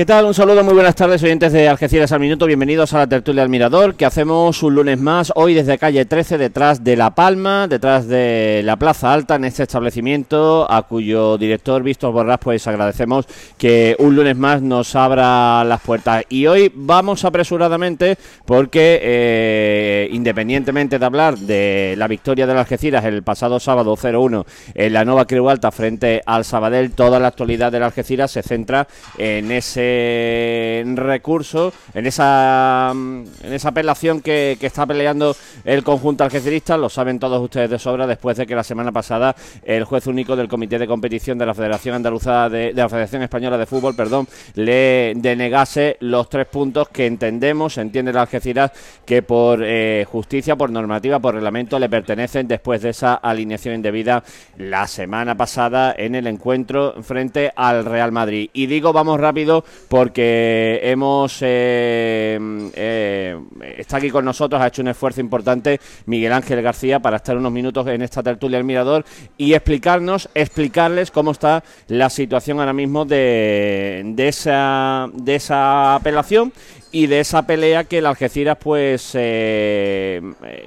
¿Qué tal? Un saludo, muy buenas tardes, oyentes de Algeciras al Minuto. Bienvenidos a la tertulia al Mirador, que hacemos un lunes más, hoy desde calle 13, detrás de La Palma, detrás de la Plaza Alta, en este establecimiento, a cuyo director, Víctor Borrás, pues agradecemos que un lunes más nos abra las puertas. Y hoy vamos apresuradamente porque, eh, independientemente de hablar de la victoria de Algeciras el pasado sábado 0-1 en la nueva Creu Alta frente al Sabadell, toda la actualidad de Algeciras se centra en ese recurso, en esa, mm, en esa apelación que, está peleando el conjunto algecirista, lo saben todos ustedes de sobra, después de que la semana pasada el juez único del Comité de Competición de la Federación Andaluza de, la Federación Española de Fútbol, perdón, le denegase los tres puntos que entendemos, entiende la Algeciras, que por eh, justicia, por normativa, por reglamento le pertenecen después de esa alineación indebida la semana pasada en el encuentro frente al Real Madrid. Y digo, vamos rápido porque hemos eh, eh, está aquí con nosotros, ha hecho un esfuerzo importante Miguel Ángel García para estar unos minutos en esta tertulia del Mirador y explicarnos, explicarles cómo está la situación ahora mismo de, de esa de esa apelación y de esa pelea que el Algeciras pues eh,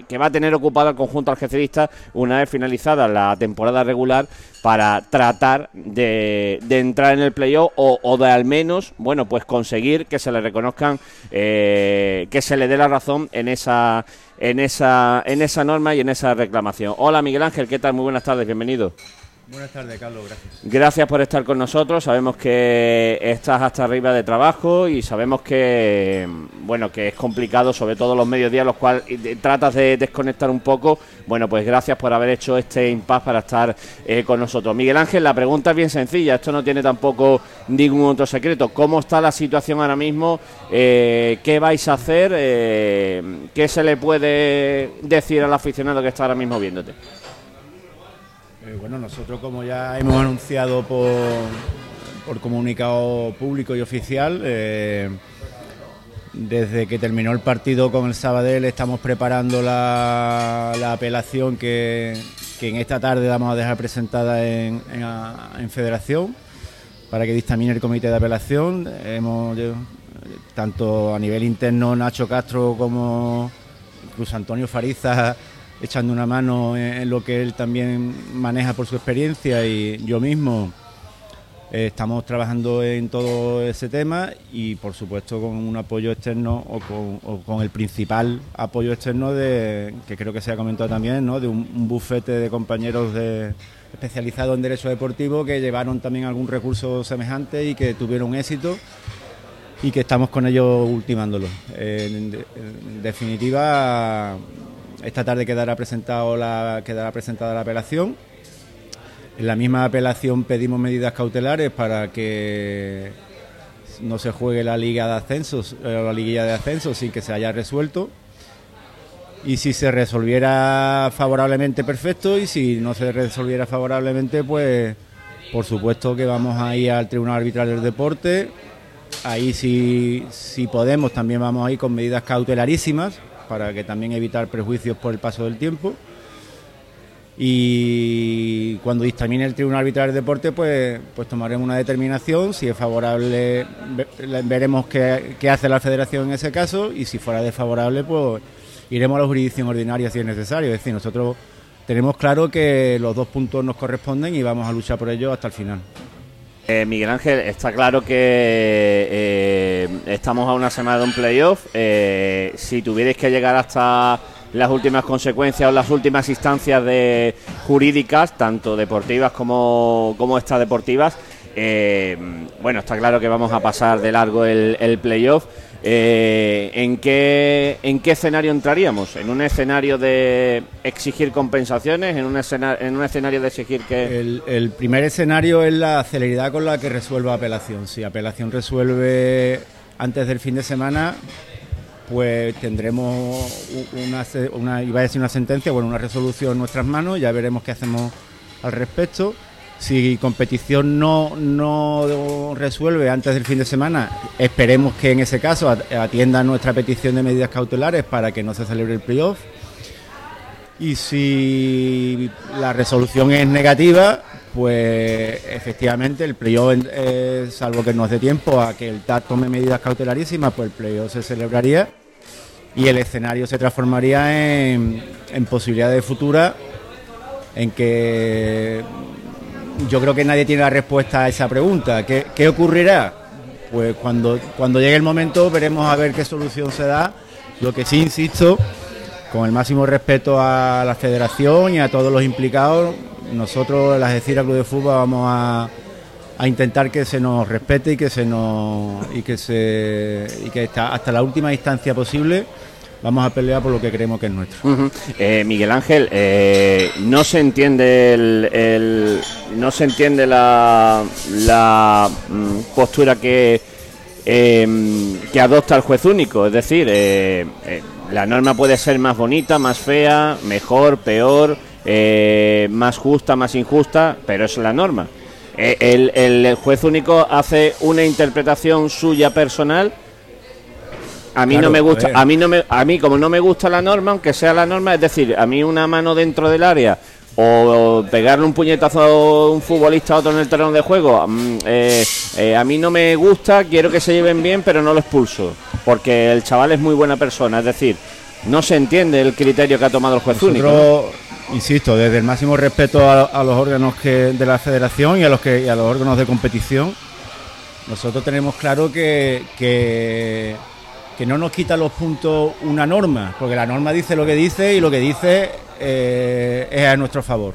que va a tener ocupado el conjunto algecirista una vez finalizada la temporada regular para tratar de, de entrar en el playoff o, o, de al menos bueno pues conseguir que se le reconozcan eh, que se le dé la razón en esa en esa en esa norma y en esa reclamación. Hola Miguel Ángel qué tal muy buenas tardes bienvenido Buenas tardes, Carlos, gracias. Gracias por estar con nosotros. Sabemos que estás hasta arriba de trabajo y sabemos que bueno que es complicado, sobre todo los mediodías, los cuales tratas de desconectar un poco. Bueno, pues gracias por haber hecho este impasse para estar eh, con nosotros. Miguel Ángel, la pregunta es bien sencilla. Esto no tiene tampoco ningún otro secreto. ¿Cómo está la situación ahora mismo? Eh, ¿Qué vais a hacer? Eh, ¿Qué se le puede decir al aficionado que está ahora mismo viéndote? Eh, bueno, nosotros como ya hemos anunciado por, por comunicado público y oficial, eh, desde que terminó el partido con el Sabadell estamos preparando la, apelación que, en esta tarde vamos a dejar presentada en, Federación para que dictamine el comité de apelación. Hemos, tanto a nivel interno Nacho Castro como incluso Antonio Fariza echando una mano en, lo que él también maneja por su experiencia y yo mismo eh, estamos trabajando en todo ese tema y por supuesto con un apoyo externo o con, el principal apoyo externo de que creo que se ha comentado también, ¿no? de un, bufete de compañeros de, especializados en derecho deportivo que llevaron también algún recurso semejante y que tuvieron éxito y que estamos con ellos ultimándolo. en definitiva, esta tarde quedará, presentado la, quedará presentada la apelación. En la misma apelación pedimos medidas cautelares para que no se juegue la liga de ascensos, eh, la liguilla de ascensos sin que se haya resuelto. Y si se resolviera favorablemente, perfecto. Y si no se resolviera favorablemente, pues por supuesto que vamos a ir al Tribunal Arbitral del Deporte. Ahí si, si podemos también vamos a ir con medidas cautelarísimas para que también evitar prejuicios por el paso del tiempo. Y cuando dictamine el Tribunal Arbitral del Deporte, pues, pues tomaremos una determinación. Si es favorable, veremos qué, qué hace la Federación en ese caso. Y si fuera desfavorable, pues iremos a la jurisdicción ordinaria si es necesario. Es decir, nosotros tenemos claro que los dos puntos nos corresponden y vamos a luchar por ello hasta el final. Eh, Miguel Ángel, está claro que eh, estamos a una semana de un playoff. Eh, si tuvierais que llegar hasta las últimas consecuencias o las últimas instancias de jurídicas, tanto deportivas como, como extradeportivas, bueno, está claro que vamos a pasar de largo el, el playoff. Eh, ¿en, qué, ¿En qué escenario entraríamos? ¿En un escenario de exigir compensaciones? ¿En un escenario, en un escenario de exigir que...? El, primer escenario es la celeridad con la que resuelva apelación. Si apelación resuelve antes del fin de semana, pues tendremos una, una, iba a decir una sentencia, bueno, una resolución en nuestras manos, ya veremos qué hacemos al respecto. Si competición no, no resuelve antes del fin de semana, esperemos que en ese caso atienda nuestra petición de medidas cautelares para que no se celebre el playoff. Y si la resolución es negativa, pues efectivamente el playoff, eh, salvo que nos dé tiempo a que el TAC tome medidas cautelarísimas, pues el playoff se celebraría y el escenario se transformaría en, en posibilidades futuras en que yo creo que nadie tiene la respuesta a esa pregunta. ¿Qué, qué ocurrirá? Pues cuando, cuando llegue el momento veremos a ver qué solución se da. Lo que sí insisto, con el máximo respeto a la federación y a todos los implicados, nosotros, la Algeciras Club de Fútbol, vamos a, a intentar que se nos respete y que se nos y que se y que hasta, hasta la última instancia posible vamos a pelear por lo que creemos que es nuestro. Eh, Miguel Ángel, eh, no se entiende el, no se entiende la, la mm, postura que eh, que adopta el juez único, es decir, eh, eh, la norma puede ser más bonita, más fea, mejor, peor, eh, más justa, más injusta, pero es la norma. El juez único hace una interpretación suya personal a mí Claro, no me gusta, a, mí no me, a mí como no me gusta la norma, aunque sea la norma, es decir, a mí una mano dentro del área o pegarle un puñetazo a un futbolista a otro en el terreno de juego, mm, eh, eh, a mí no me gusta, quiero que se lleven bien, pero no lo expulso, porque el chaval es muy buena persona, es decir, no se entiende el criterio que ha tomado el juez único. insisto, desde el máximo respeto a, a los órganos que, de la federación y a los que y a los órganos de competición, nosotros tenemos claro que, que, que no nos quita los puntos una norma, porque la norma dice lo que dice y lo que dice eh, es a nuestro favor.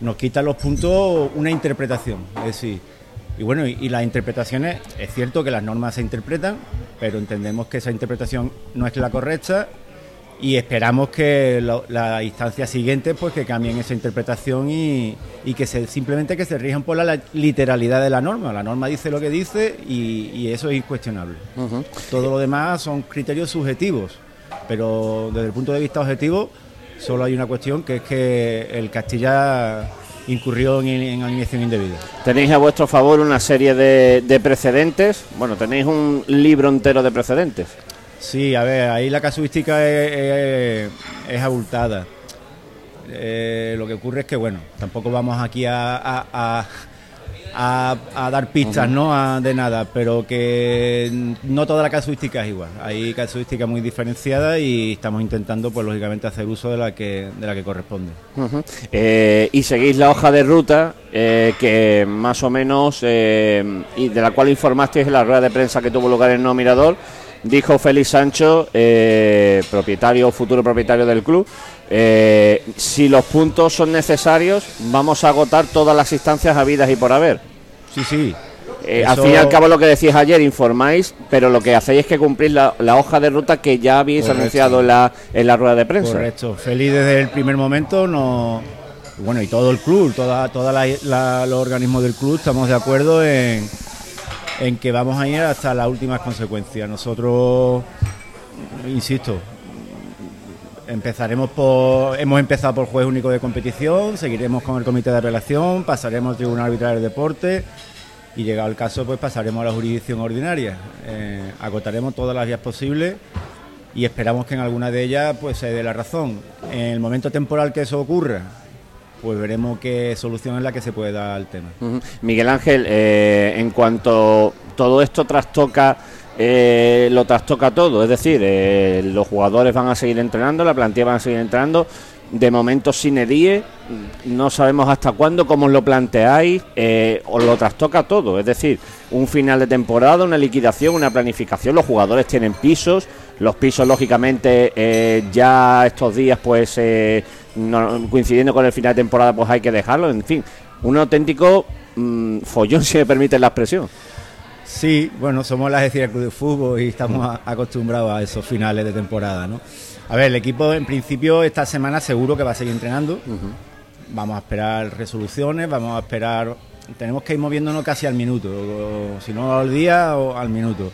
Nos quita los puntos una interpretación, es decir, y bueno, y, y las interpretaciones, es cierto que las normas se interpretan, pero entendemos que esa interpretación no es la correcta y esperamos que lo- la instancia siguiente pues que cambien esa interpretación y, y que se simplemente que se rijan por la, literalidad de la norma. La norma dice lo que dice y, y eso es incuestionable. Todo lo demás son criterios subjetivos, pero desde el punto de vista objetivo solo hay una cuestión que es que el Castilla incurrió en, en alineación indebida. Tenéis a vuestro favor una serie de, de precedentes, bueno, tenéis un libro entero de precedentes. Sí, a ver, ahí la casuística es, es- es abultada. Eh, lo que ocurre es que, bueno, tampoco vamos aquí a, a- a- a- a dar pistas, ¿no? A- de nada, pero que no toda la casuística es igual. Hay casuística muy diferenciada y estamos intentando, pues lógicamente, hacer uso de la que, de la que corresponde. Eh, y seguís la hoja de ruta eh, que más o menos eh, y de la cual informasteis en la rueda de prensa que tuvo lugar en No Mirador dijo Félix Sancho eh, propietario futuro propietario del club eh, si los puntos son necesarios vamos a agotar todas las instancias habidas y por haber Sí, sí. Eh, Al fin y al cabo lo que decías ayer informáis pero lo que hacéis es que cumplís la, la hoja de ruta que ya habéis Correcto. anunciado en la, en la rueda de prensa Correcto. Feliz desde el primer momento no bueno y todo el club, toda, toda la- la- los organismos del club estamos de acuerdo en, en que vamos a ir hasta las últimas consecuencias. Nosotros, insisto, empezaremos por, hemos empezado por juez único de competición, seguiremos con el comité de apelación, pasaremos al tribunal arbitral del deporte y llegado el caso pues pasaremos a la jurisdicción ordinaria. Eh, agotaremos todas las vías posibles y esperamos que en alguna de ellas pues se dé la razón. En el momento temporal que eso ocurra, pues veremos qué solución es la que se puede dar al tema. Miguel Ángel, eh, en cuanto todo esto trastoca, eh, lo trastoca todo, es decir, eh, los jugadores van a seguir entrenando, la plantilla van a seguir entrenando, de momento sin edie, no sabemos hasta cuándo, cómo os lo planteáis, eh, os lo trastoca todo, es decir, un final de temporada, una liquidación, una planificación, los jugadores tienen pisos, los pisos lógicamente ya estos días pues no- coincidiendo con el final de temporada pues hay que dejarlo, en fin, un auténtico mm, follón si me permite la expresión. Sí, bueno, somos la Algeciras Club de Fútbol y estamos a- acostumbrados a esos finales de temporada, ¿no? A ver, el equipo en principio esta semana seguro que va a seguir entrenando. Vamos a esperar resoluciones, vamos a esperar... Tenemos que ir moviéndonos casi al minuto, o- si no al día o al minuto.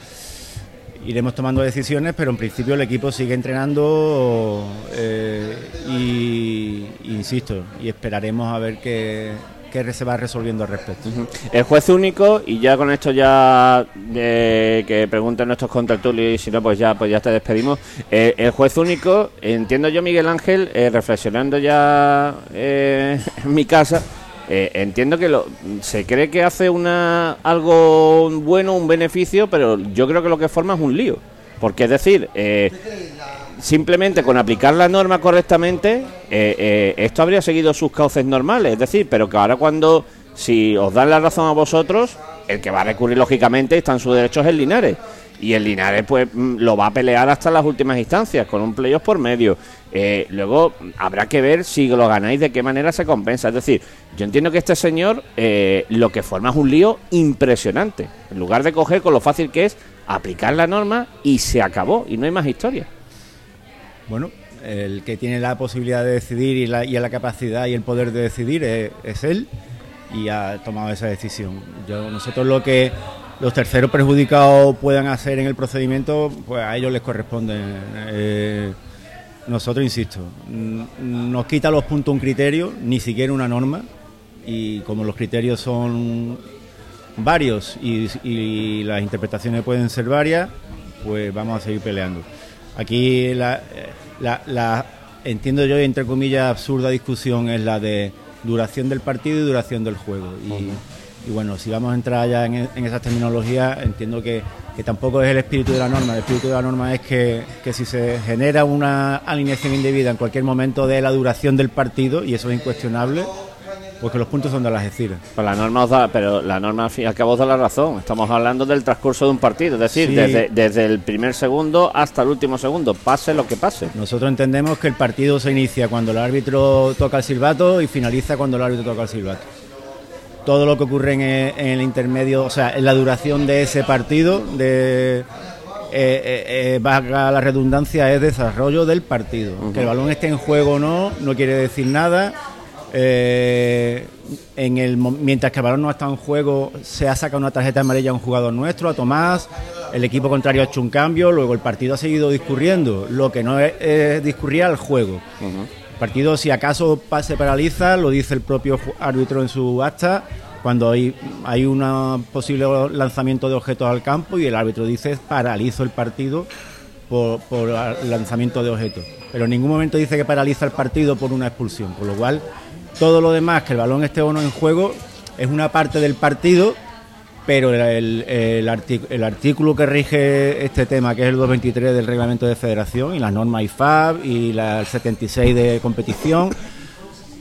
Iremos tomando decisiones, pero en principio el equipo sigue entrenando eh, y, insisto, y esperaremos a ver qué, qué se va resolviendo al respecto. El juez único, y ya con esto ya eh, que pregunten nuestros contertulios y si no, pues ya, pues ya te despedimos. Eh, el juez único, entiendo yo, Miguel Ángel, eh, reflexionando ya eh, en mi casa, eh, entiendo que lo, se cree que hace una algo bueno, un beneficio, pero yo creo que lo que forma es un lío. Porque es decir, eh, simplemente con aplicar la norma correctamente, eh, esto habría seguido sus cauces normales. Es decir, pero que ahora cuando, si os dan la razón a vosotros, el que va a recurrir lógicamente está en sus derechos el Linares y el Linares pues mm, lo va a pelear hasta las últimas instancias con un playoff por medio. Eh, luego habrá que ver si lo ganáis de qué manera se compensa. Es decir, yo entiendo que este señor eh, lo que forma es un lío impresionante. En lugar de coger con lo fácil que es aplicar la norma y se acabó y no hay más historia. Bueno, el que tiene la posibilidad de decidir y la, y la capacidad y el poder de decidir es, es él y ha tomado esa decisión. Yo, nosotros lo que los terceros perjudicados puedan hacer en el procedimiento, pues a ellos les corresponde. Eh, nosotros, insisto, nos quita los puntos un criterio, ni siquiera una norma, y como los criterios son varios y, las interpretaciones pueden ser varias, pues vamos a seguir peleando. Aquí la, la, entiendo yo, entre comillas, absurda discusión es la de duración del partido y duración del juego. Y bueno, si vamos a entrar ya en, en esa terminología, entiendo que, tampoco es el espíritu de la norma. El espíritu de la norma es que, si se genera una alineación indebida en cualquier momento de la duración del partido, y eso es incuestionable, pues que los puntos son de las Algeciras. Pues la norma os da, pero la norma al fin y al cabo os da la razón. Estamos hablando del transcurso de un partido, es decir, desde, desde el primer segundo hasta el último segundo, pase lo que pase. Nosotros entendemos que el partido se inicia cuando el árbitro toca el silbato y finaliza cuando el árbitro toca el silbato todo lo que ocurre en el, intermedio, o sea, en la duración de ese partido, de eh, eh, eh la redundancia, es desarrollo del partido. Que el balón esté en juego o no, no quiere decir nada. Eh, en el, mientras que el balón no está en juego, se ha sacado una tarjeta amarilla a un jugador nuestro, a Tomás. El equipo contrario ha hecho un cambio, luego el partido ha seguido discurriendo. Lo que no es, discurría al juego partido, si acaso se paraliza, lo dice el propio árbitro en su acta, cuando hay, hay un posible lanzamiento de objetos al campo y el árbitro dice paralizo el partido por, por lanzamiento de objetos. Pero en ningún momento dice que paraliza el partido por una expulsión, con lo cual todo lo demás, que el balón esté o no en juego, es una parte del partido pero el, artículo que rige este tema, que es el 223 del reglamento de federación, y las normas IFAB y la 76 de competición,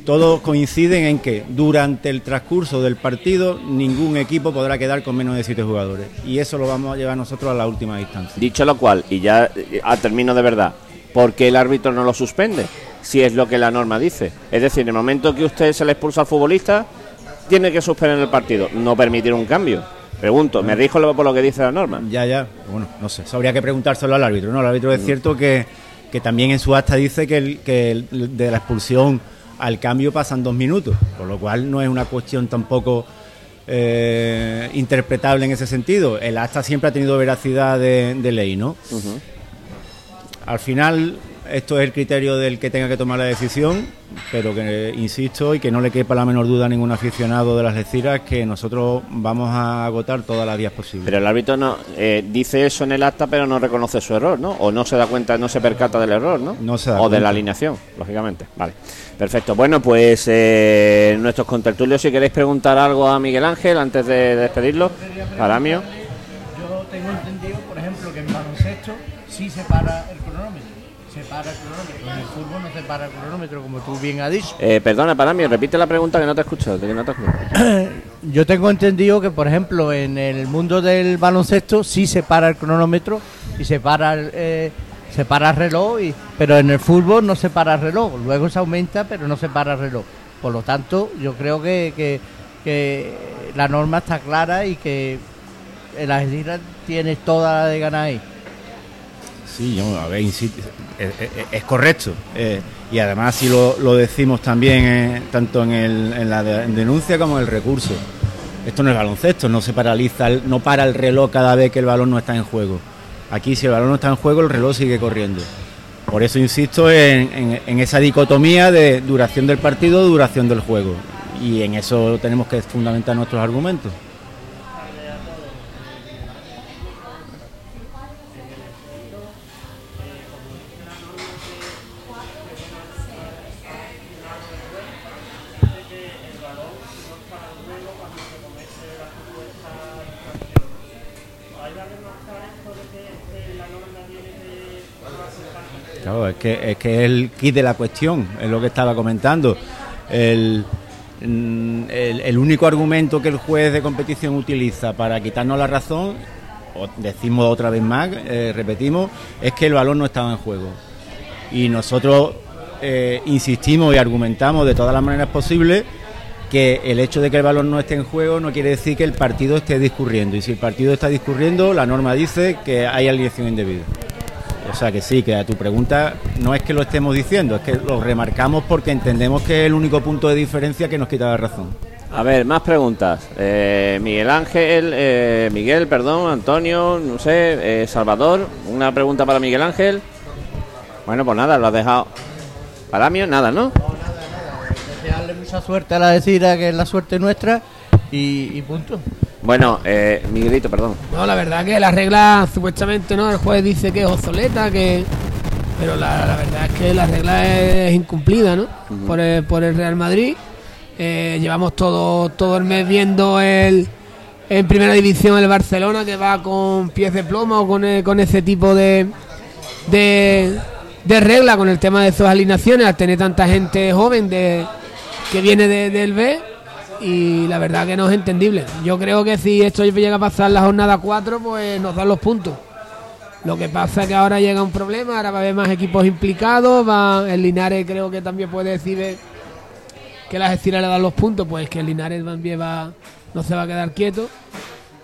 todos coinciden en que durante el transcurso del partido ningún equipo podrá quedar con menos de siete jugadores. Y eso lo vamos a llevar nosotros a la última distancia. Dicho lo cual, y ya eh, a término de verdad, ¿por qué el árbitro no lo suspende? Si es lo que la norma dice. Es decir, en el momento que usted se le expulsa al futbolista, tiene que suspender el partido, no permitir un cambio. Pregunto, me dijo por lo que dice la norma. Ya, ya, bueno, no sé, habría que preguntárselo al árbitro, ¿no? El árbitro es cierto que, también en su acta dice que, el, que de la expulsión al cambio pasan dos minutos, por lo cual no es una cuestión tampoco eh, interpretable en ese sentido. El acta siempre ha tenido veracidad de, ley, ¿no? Al final esto es el criterio del que tenga que tomar la decisión, pero que insisto y que no le quepa la menor duda a ningún aficionado de las Leciras que nosotros vamos a agotar todas las vías posibles. Pero el árbitro no eh, dice eso en el acta, pero no reconoce su error, ¿no? O no se da cuenta, no se percata del error, ¿no? No se O de la alineación, lógicamente. Vale. Perfecto. Bueno, pues eh, nuestros contertulios, si queréis preguntar algo a Miguel Ángel antes de despedirlo, para mí. Yo tengo entendido, por ejemplo, que en baloncesto sí se para el cronómetro para el cronómetro. En el fútbol no se para el cronómetro, como tú bien has dicho. Eh, perdona, para mí, repite la pregunta que no te escucho. Que no te Yo tengo entendido que, por ejemplo, en el mundo del baloncesto sí se para el cronómetro y se para el, eh, se para el reloj, y, pero en el fútbol no se para el reloj. Luego se aumenta, pero no se para el reloj. Por lo tanto, yo creo que, que, que la norma está clara y que el Argentina tiene toda la de ganar ahí. Sí, a ver, es, correcto. Eh, y además, si lo, decimos también, eh, tanto en, la denuncia como en el recurso. Esto no es baloncesto, no se paraliza, no para el reloj cada vez que el balón no está en juego. Aquí, si el balón no está en juego, el reloj sigue corriendo. Por eso insisto en, en esa dicotomía de duración del partido, duración del juego. Y en eso tenemos que fundamentar nuestros argumentos. Es que, es que el kit de la cuestión, es lo que estaba comentando. El, mm, el, el único argumento que el juez de competición utiliza para quitarnos la razón, decimos otra vez más, eh, repetimos, es que el balón no estaba en juego. Y nosotros eh, insistimos y argumentamos de todas las maneras posibles que el hecho de que el balón no esté en juego no quiere decir que el partido esté discurriendo. Y si el partido está discurriendo, la norma dice que hay alineación indebida. O sea que sí, que a tu pregunta no es que lo estemos diciendo, es que lo remarcamos porque entendemos que es el único punto de diferencia que nos quita la razón. A ver, más preguntas. Eh, Miguel Ángel, eh, Miguel, perdón, Antonio, no sé, eh, Salvador, una pregunta para Miguel Ángel. Bueno, pues nada, lo has dejado. Para mí, nada, ¿no? Desearle mucha suerte a la decida, que es la suerte nuestra, y, y punto. Bueno, eh, Miguelito, perdón. No, la verdad que la regla, supuestamente, ¿no? El juez dice que es obsoleta, que. Pero la, la verdad es que la regla es incumplida, ¿no? por, el, por el Real Madrid. Eh, llevamos todo, todo el mes viendo el. En primera división el Barcelona que va con pies de plomo o con, eh, con ese tipo de, de, de regla con el tema de sus alineaciones al tener tanta gente joven de, que viene de- del B y la verdad que no es entendible. Yo creo que si esto llega a pasar la jornada 4, pues nos dan los puntos. Lo que pasa es que ahora llega un problema, ahora va a haber más equipos implicados, va, el Linares creo que también puede decir que las Estiras le dan los puntos, pues que el Linares también va, no se va a quedar quieto.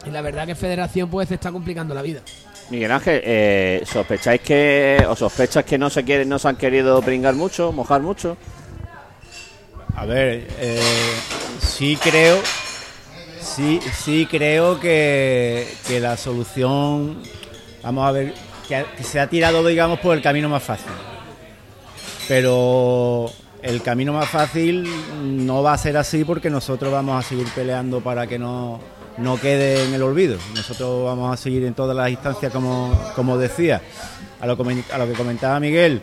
Y la verdad que Federación pues se está complicando la vida. Miguel Ángel, eh, ¿sospecháis que, o sospechas que no se quieren, no se han querido pringar mucho, mojar mucho? A ver, eh, sí creo, sí, sí creo que, que la solución, vamos a ver, que, se ha tirado, digamos, por el camino más fácil. Pero el camino más fácil no va a ser así porque nosotros vamos a seguir peleando para que no, no quede en el olvido. Nosotros vamos a seguir en todas las instancias, como, como decía. A lo, a lo que comentaba Miguel,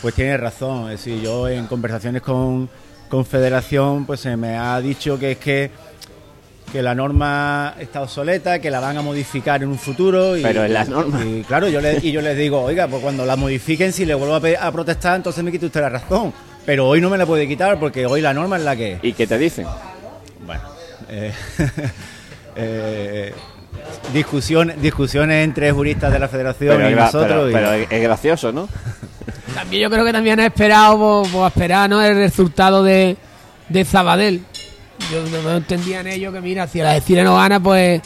pues tiene razón. Es decir, yo en conversaciones con, con Federación, pues se me ha dicho que es que, que la norma está obsoleta, que la van a modificar en un futuro. Y, Pero en la norma. Y claro, yo le, y yo les digo, oiga, pues cuando la modifiquen, si le vuelvo a, protestar, entonces me quite usted la razón. Pero hoy no me la puede quitar porque hoy la norma es la que es. ¿Y qué te dicen? Bueno, eh, eh, discusión- discusiones entre juristas de la Federación Pero, y es nosotros. pero- y- pero es, es gracioso, ¿no? También yo creo que también ha esperado por, por esperar ¿no? el resultado de, de Zabadell. Yo no, entendían ellos que mira, si la Estiras no gana, pues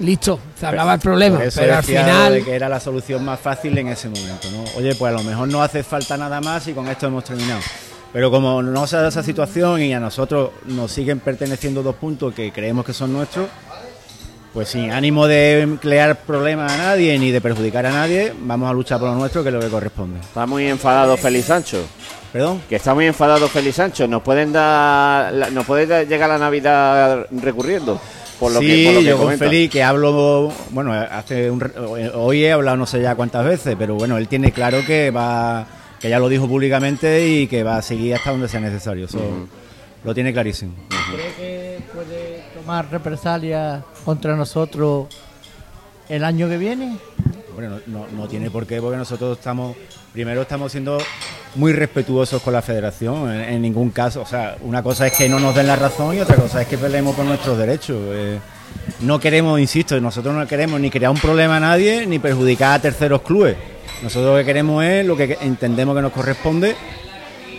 listo, se acaba el problema. Por eso Pero al final, de que era la solución más fácil en ese momento, ¿no? Oye, pues a lo mejor no hace falta nada más y con esto hemos terminado. Pero como no se da esa situación y a nosotros nos siguen perteneciendo dos puntos que creemos que son nuestros, pues sin ánimo de crear problemas a nadie ni de perjudicar a nadie, vamos a luchar por lo nuestro, que es lo que corresponde. Está muy enfadado Félix Sancho. ¿Perdón? Que está muy enfadado Félix Sancho. ¿Nos pueden dar, la- nos puede llegar la Navidad recurriendo? Por lo sí, que, por lo que yo con. Félix que hablo, bueno, hace un, hoy he hablado no sé ya cuántas veces, pero bueno, él tiene claro que va, que ya lo dijo públicamente y que va a seguir hasta donde sea necesario. Eso lo tiene clarísimo. ¿Cree que puede tomar represalias contra nosotros el año que viene? Bueno, no, no- tiene por qué, porque nosotros estamos, primero estamos siendo muy respetuosos con la federación, en, en ningún caso, o sea, una cosa es que no nos den la razón y otra cosa es que peleemos por nuestros derechos. eh. no queremos, insisto, nosotros no queremos ni crear un problema a nadie ni perjudicar a terceros clubes. Nosotros lo que queremos es lo que entendemos que nos corresponde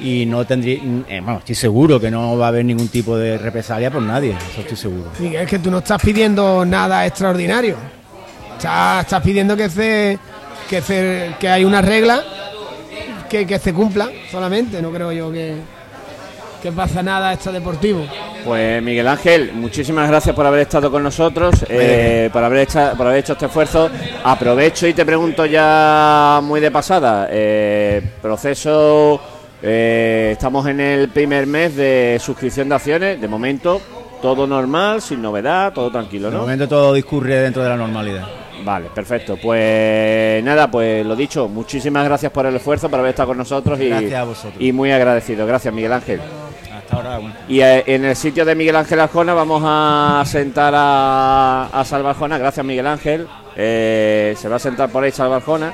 y no tendría, eh, bueno, estoy seguro que no va a haber ningún tipo de represalia por nadie, eso estoy seguro. Miguel, es que tú no estás pidiendo nada extraordinario. Estás, estás pidiendo que se, que se, que hay una regla que, que se cumpla solamente. No creo yo que, que pasa nada extra deportivo. Pues Miguel Ángel, muchísimas gracias por haber estado con nosotros, eh, por, haber hecho, por haber hecho este esfuerzo. Aprovecho y te pregunto ya muy de pasada, eh, proceso, eh, estamos en el primer mes de suscripción de acciones, de momento todo normal, sin novedad, todo tranquilo, De ¿no? momento todo discurre dentro de la normalidad. Vale, perfecto. Pues nada, pues lo dicho, muchísimas gracias por el esfuerzo, por haber estado con nosotros y, Gracias a vosotros. y muy agradecido. Gracias, Miguel Ángel. Hasta ahora, bueno. Y eh, en el sitio de Miguel Ángel Arjona vamos a sentar a, a Salva Arjona. Gracias, Miguel Ángel. Eh, se va a sentar por ahí Salvarjona.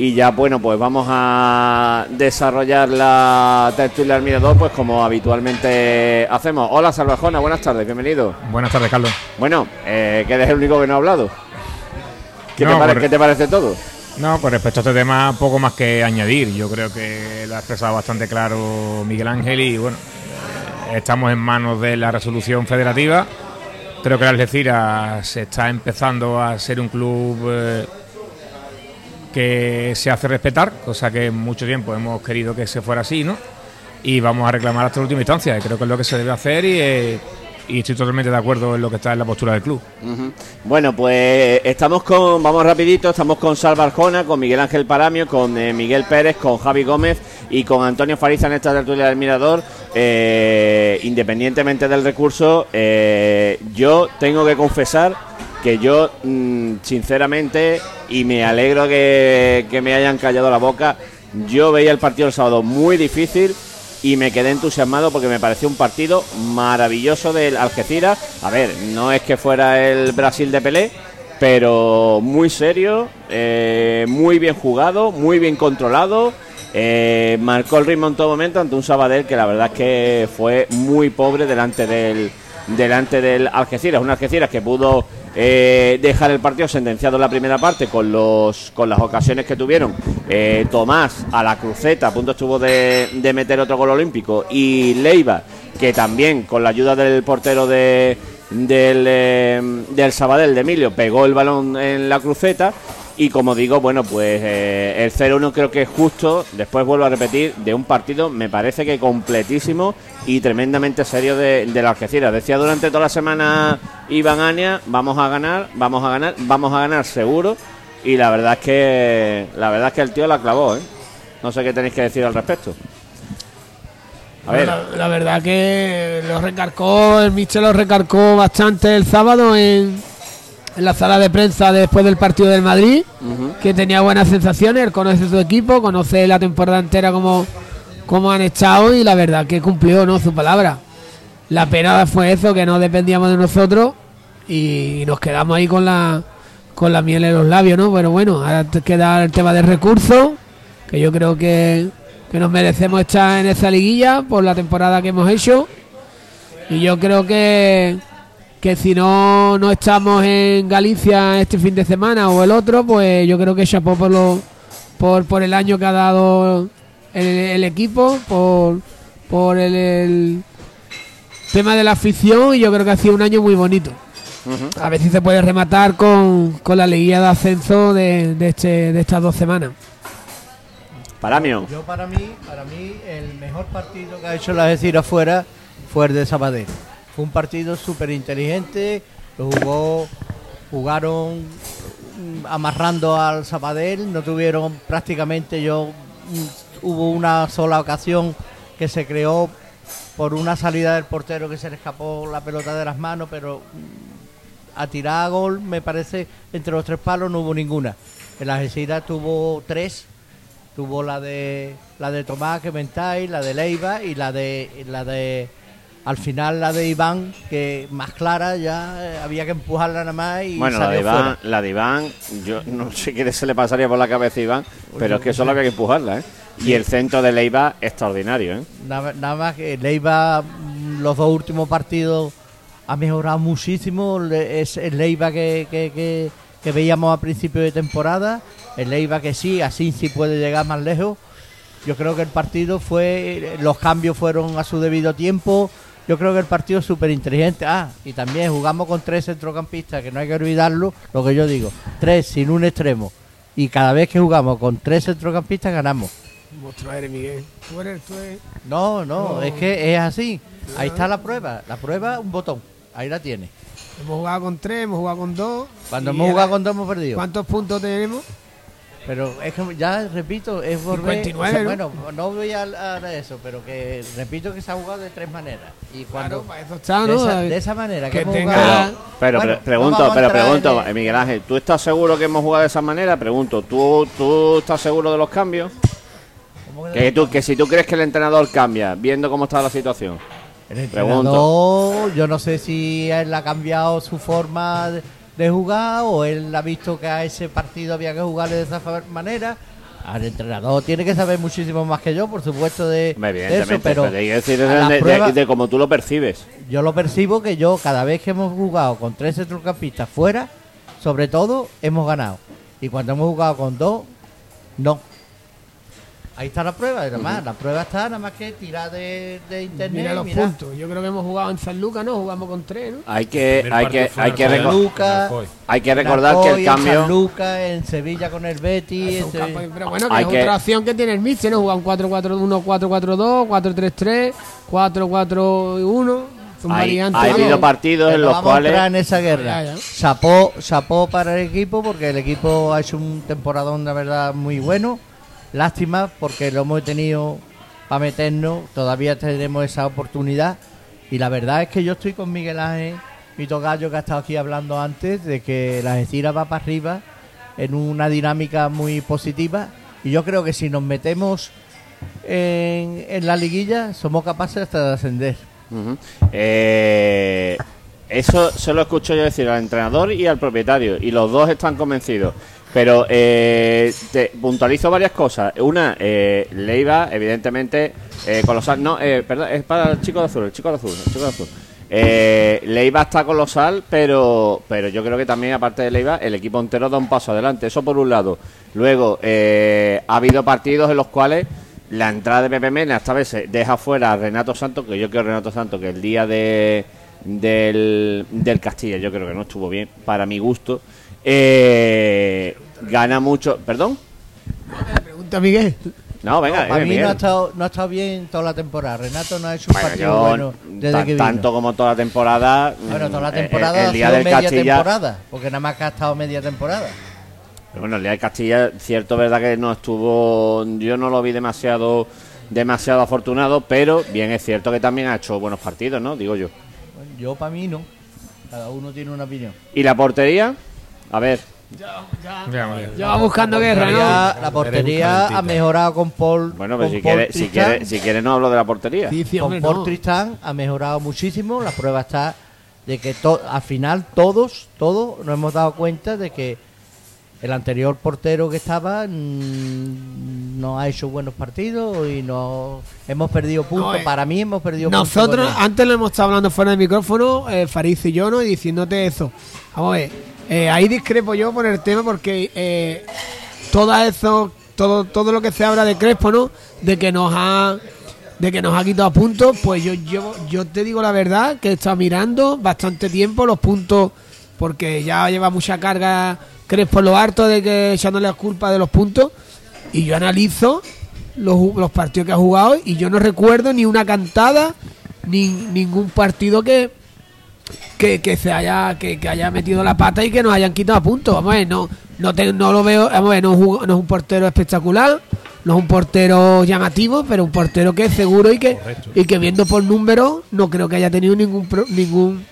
Y ya, bueno, pues vamos a desarrollar la tertulia del mirador, pues como habitualmente hacemos. Hola Salvajona, buenas tardes, bienvenido. Buenas tardes, Carlos. Bueno, eh, que eres el único que no ha hablado. ¿Qué, No, te, por- qué te parece todo? No, con respecto a este tema, poco más que añadir. Yo creo que lo ha expresado bastante claro Miguel Ángel y bueno, estamos en manos de la resolución federativa. Creo que el Algeciras está empezando a ser un club eh, que se hace respetar, cosa que mucho tiempo hemos querido que se fuera así, ¿no? Y vamos a reclamar hasta la última instancia. Creo que es lo que se debe hacer y, eh, y estoy totalmente de acuerdo en lo que está en la postura del club. Bueno, pues estamos con, vamos rapidito, estamos con Salva Arjona, con Miguel Ángel Paramio, con eh, Miguel Pérez, con Javi Gómez y con Antonio Fariza en esta tertulia del Mirador. Eh, independientemente del recurso, yo tengo que confesar que yo, mm, sinceramente, y me alegro que, me hayan callado la boca, yo veía el partido el sábado muy difícil y me quedé entusiasmado porque me pareció un partido maravilloso del Algeciras. A ver, no es que fuera el Brasil de Pelé, pero muy serio, eh, muy bien jugado, muy bien controlado. eh, marcó el ritmo en todo momento ante un Sabadell que la verdad es que fue muy pobre delante del delante del Algeciras, un Algeciras que pudo eh, dejar el partido sentenciado en la primera parte con los con las ocasiones que tuvieron eh, Tomás a la cruceta, a punto estuvo de, de meter otro gol olímpico y Leiva que también con la ayuda del portero de del, eh, del Sabadell de Emilio pegó el balón en la cruceta y como digo, bueno, pues eh, el 0-1 creo que es justo, después vuelvo a repetir, de un partido me parece que completísimo y tremendamente serio de, de la Algeciras. Decía durante toda la semana Iván Ania, vamos a ganar, vamos a ganar, vamos a ganar seguro y la verdad es que la verdad es que el tío la clavó, ¿eh? No sé qué tenéis que decir al respecto. La, la verdad que lo recarcó, el Michel lo recarcó bastante el sábado en, en la sala de prensa después del partido del Madrid, que tenía buenas sensaciones, él conoce su equipo, conoce la temporada entera como, como han echado y la verdad que cumplió ¿no? su palabra. La pena fue eso, que no dependíamos de nosotros y nos quedamos ahí con la, con la miel en los labios, ¿no? Pero bueno, ahora queda el tema de recursos, que yo creo que, que nos merecemos estar en esa liguilla por la temporada que hemos hecho. Y yo creo que, que si no, no estamos en Galicia este fin de semana o el otro, pues yo creo que chapó por, lo, por, por el año que ha dado el, el equipo, por, por el, el tema de la afición y yo creo que ha sido un año muy bonito. A ver si se puede rematar con, con la liguilla de ascenso de, de, este, de estas dos semanas. Paramio. Yo para mí, para mí el mejor partido que ha hecho la Algeciras fuera fue el de Sabadell. Un partido súper inteligente, lo jugó, jugaron mm, amarrando al Sabadell, no tuvieron prácticamente yo mm, hubo una sola ocasión que se creó por una salida del portero que se le escapó la pelota de las manos, pero mm, a tirar a gol me parece entre los tres palos no hubo ninguna. El Algeciras tuvo tres tuvo la de la de Tomás la de Leiva y la de la de al final la de Iván que más clara ya eh, había que empujarla nada más y Bueno, la de, Iván, fuera. la de Iván, yo no sé qué se le pasaría por la cabeza a Iván, pero es que solo había que empujarla, ¿eh? Y el centro de Leiva, extraordinario, ¿eh? Nada, nada más que Leiva mm, los dos últimos partidos ha mejorado muchísimo es el Leiva que, que, que- que veíamos a principio de temporada el Leiva que sí así sí puede llegar más lejos yo creo que el partido fue los cambios fueron a su debido tiempo yo creo que el partido es súper inteligente ah y también jugamos con tres centrocampistas que no hay que olvidarlo lo que yo digo tres sin un extremo y cada vez que jugamos con tres centrocampistas ganamos Monstruo eres, Miguel. Tú eres, tú eres. no, no, No. es que es así. Ahí está la prueba. La prueba, un botón. Ahí la tiene. Hemos jugado con tres, hemos jugado con dos. Cuando hemos jugado con dos hemos perdido. ¿Cuántos puntos tenemos? Pero es que ya repito, es volver. 59, o sea, ¿no? Bueno, no voy a, a eso, pero que repito que se ha jugado de tres maneras. Y cuando. Claro, para eso está, de, ¿no? esa, de esa manera que, que hemos tenga- jugado. Pero Bueno, pre- no pregunto, pero pregunto, en- Miguel Ángel, ¿tú estás seguro que hemos jugado de esa manera? Pregunto, ¿tú, tú estás seguro de los cambios? ¿cómo que- Que, tú, que si tú crees que el entrenador cambia, viendo cómo está la situación. El Pregunto. entrenador, yo no sé si él ha cambiado su forma de, de jugar o él ha visto que a ese partido había que jugarle de esa manera. Al entrenador tiene que saber muchísimo más que yo, por supuesto, de, de eso, pero decir de, cómo tú lo percibes. yo lo percibo que yo cada vez que hemos jugado con tres centrocampistas fuera, sobre todo, hemos ganado. Y cuando hemos jugado con dos, no. Ahí está la prueba, y además, la prueba está nada más que tirar de, de internet. Mira los mira. puntos. Yo creo que hemos jugado en San Lucas, ¿no? Jugamos con tres, ¿no? Hay que, hay que, hay que, recor- Luca, hay que recordar que Alcoy, el cambio. En San Lucas, en Sevilla con el Betis. Es un en campo- Sevilla- pero bueno, que Hay es que- otra opción que tiene el Mister, ¿no? Jugar un 4-4-1, 4-4-2, 4-3-3, 4-4-1. Son Hay, ha habido partidos en los vamos a cuales. en esa guerra. Chapó para el equipo porque el equipo ha hecho un temporadón de verdad muy bueno. Lástima porque lo hemos tenido para meternos, todavía tenemos esa oportunidad. Y la verdad es que yo estoy con Miguel Ángel, mi tocayo que ha estado aquí hablando antes, de que la Algeciras va para arriba en una dinámica muy positiva. Y yo creo que si nos metemos en, en la liguilla, somos capaces hasta de ascender. Eh, eso se lo escucho yo decir al entrenador y al propietario, y los dos están convencidos. Pero eh, te puntualizo varias cosas. Una, eh, Leiva, evidentemente, eh, colosal. No, eh, perdón, es para el chico de azul, el chico de azul, el chico de azul. Eh, Leiva está colosal, pero, pero yo creo que también, aparte de Leiva, el equipo entero da un paso adelante. Eso por un lado. Luego, eh, ha habido partidos en los cuales la entrada de Pepe Mena esta vez deja fuera a Renato Santos, que yo creo Renato Santos que el día de del, del Castilla yo creo que no estuvo bien, para mi gusto. Eh, gana mucho. ¿Perdón? Pregunta Miguel. No, venga, para eh, mí no ha, estado, no ha estado bien toda la temporada. Renato no ha hecho un Bueno, partido yo, bueno desde tan- que vino. tanto como toda la temporada. bueno, toda la eh, temporada el, ha día sido del media Castilla. temporada, porque nada más que ha estado media temporada. Pero bueno, el día del Castilla, cierto, verdad que no estuvo. Yo no lo vi demasiado demasiado afortunado, pero bien es cierto que también ha hecho buenos partidos, ¿no? Digo yo. Bueno, yo para mí no. Cada uno tiene una opinión. ¿Y la portería? A ver, Ya, Ya, va buscando guerra, la portería ha mejorado con Paul. bueno, pero con si Paul quiere, si quiere, si quiere no hablo de la portería. Sí, sí, con Paul no. Tristán ha mejorado muchísimo. La prueba está de que to- al final todos, todos nos hemos dado cuenta de que el anterior portero que estaba mm, no ha hecho buenos partidos y no hemos perdido puntos. No, eh, Para mí hemos perdido puntos. Nosotros, antes lo hemos estado hablando fuera del micrófono, eh, Fariz y yo, ¿no? Y diciéndote eso. Vamos a ver, eh, ahí discrepo yo por el tema porque eh, todo eso, todo, todo lo que se habla de Crespo, ¿no? De que nos ha de que nos ha quitado puntos, pues yo, yo, yo te digo la verdad que estado mirando bastante tiempo los puntos porque ya lleva mucha carga Crespo lo harto de que echándole la culpa de los puntos y yo analizo los, los partidos que ha jugado y yo no recuerdo ni una cantada ni ningún partido que que, que se haya que, que haya metido la pata y que nos hayan quitado puntos vamos a ver no no, te- no lo veo vamos a ver no, es un- no es un portero espectacular no es un portero llamativo pero un portero que es seguro y que Correcto. y que viendo por números no creo que haya tenido ningún pro- ningún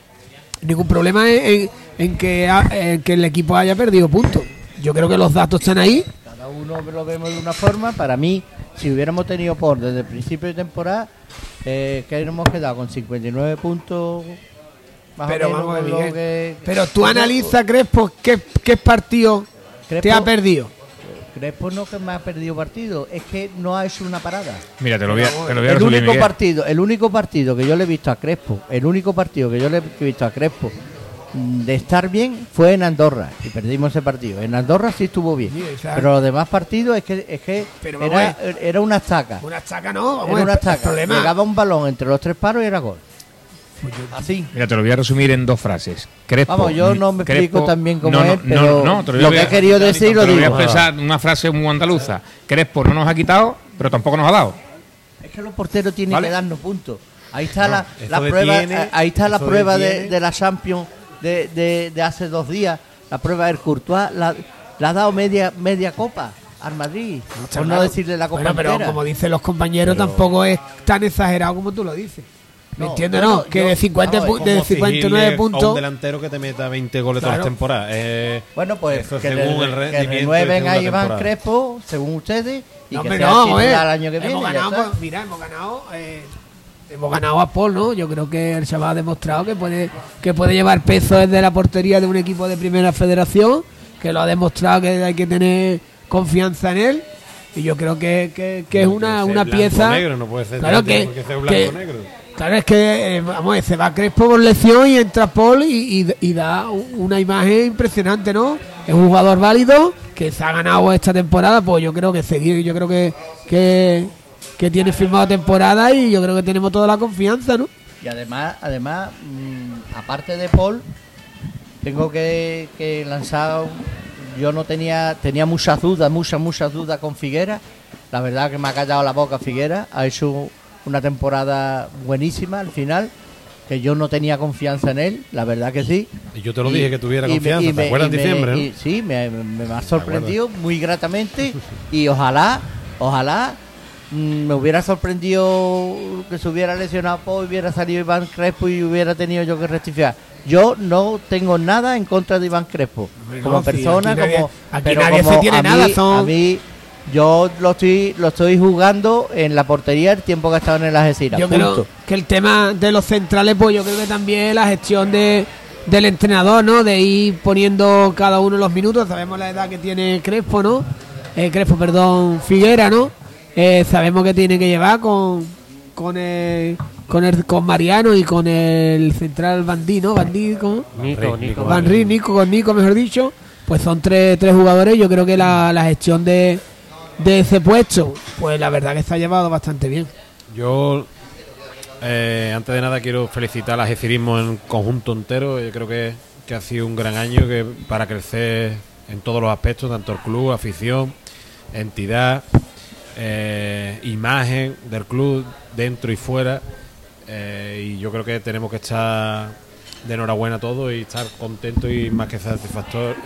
ningún problema en, en- en que ha- en que el equipo haya perdido puntos yo creo que los datos están ahí Cada uno lo vemos de una forma. Para mí, si hubiéramos tenido por desde el principio de temporada, eh, que hemos quedado con 59 puntos. Pero menos vamos Miguel, que- pero tú analizas Crespo qué, qué partido te ha perdido Crespo no que me ha perdido partido, es que no ha hecho una parada. Mira, te lo voy a, te lo voy a El resumir, único Miguel. partido, el único partido que yo le he visto a Crespo, el único partido que yo le he visto a Crespo mm, de estar bien fue en Andorra y perdimos ese partido. En Andorra sí estuvo bien, Sí, pero los demás partidos es que es que Pero era, una estaca. una estaca no vamos Era una estaca. problema Llegaba un balón entre los tres paros y era gol. Así. Mira, te lo voy a resumir en dos frases. Crespo, Vamos, yo no me Crespo- explico tan bien como no, no, él, no, pero no, te lo voy que he querido decir lo te voy a digo. expresar una frase muy andaluza. Crespo no nos ha quitado, pero tampoco nos ha dado. Es que los porteros tienen Vale. que darnos puntos. Ahí está la, prueba, detiene- eh, ahí está la prueba de, la Champions de, de, de hace dos días, la prueba del Courtois, la, la ha dado media media copa al Madrid, por no decirle la copa Bueno, pero entera. como dicen los compañeros, Pero- tampoco es tan exagerado como tú lo dices. ¿Me No, entiendes? bueno, No, que yo- de 50 vamos a pu- ver, de Como 59 exigirle A puntos. un delantero que te meta 20 goles todas Claro. las temporadas. Eh, Bueno, pues que, según el que renueven a Iván temporada. Crespo, según ustedes, y No, que sea no, eh. el año que viene. hemos ganado, pues, mira, hemos ganado. eh, hemos ganado a Paul, ¿no? Yo creo que el chaval ha demostrado que puede, que puede llevar peso desde la portería de un equipo de primera federación, que lo ha demostrado que hay que tener confianza en él. Y yo creo que, que- que es una, una pieza. Negro, no puede ser, Claro que- blanco negro. Claro, es que, eh, vamos, se va Crespo por lesión y entra Paul y, da una imagen impresionante, ¿no? Es un jugador válido que se ha ganado esta temporada, pues yo creo que seguir, yo creo que, que, tiene firmado temporada y yo creo que tenemos toda la confianza, ¿no? Y además, además mm, aparte de Paul, tengo que, lanzar. Yo no tenía tenía muchas dudas, muchas, muchas dudas con Figuera. La verdad que me ha callado la boca Figuera. Ha hecho una temporada buenísima al final. Que yo no tenía confianza en él, la verdad que sí. Y yo te lo dije que tuviera y me- confianza, y ¿te me- acuerdas en me- diciembre, no? y- sí, me, me- me ha sorprendido muy gratamente y ojalá, ojalá mm, me hubiera sorprendido que se hubiera lesionado Paul, hubiera salido Iván Crespo y hubiera tenido yo que rectificar. Yo no tengo nada en contra de Iván Crespo como no, sí, persona, aquí nadie- como aquí pero nadie como se tiene a nada, mí- son- a mí yo lo estoy lo estoy jugando en la portería el tiempo que ha estado en el Algeciras. Yo punto. creo que el tema de los centrales, pues yo creo que también la gestión de, del entrenador, ¿no? De ir poniendo cada uno los minutos. Sabemos la edad que tiene Crespo, ¿no? Eh, Crespo, perdón, Figuera, ¿no? Eh, sabemos que tiene que llevar con con el, con el con Mariano y con el central Bandí, ¿no? Bandí, ¿cómo? Nico, Nico. Van Nico con Nico, mejor dicho. Pues son tres, tres jugadores. Yo creo que la, la gestión de, de ese puesto, pues la verdad que ha llevado bastante bien. Yo, eh, antes de nada, quiero felicitar al Algecirismo en conjunto entero. Yo creo que, que ha sido un gran año que para crecer en todos los aspectos, tanto el club, afición, entidad, eh, imagen del club, dentro y fuera. Eh, y yo creo que tenemos que estar de enhorabuena a todos y estar contentos y más que satisfactor,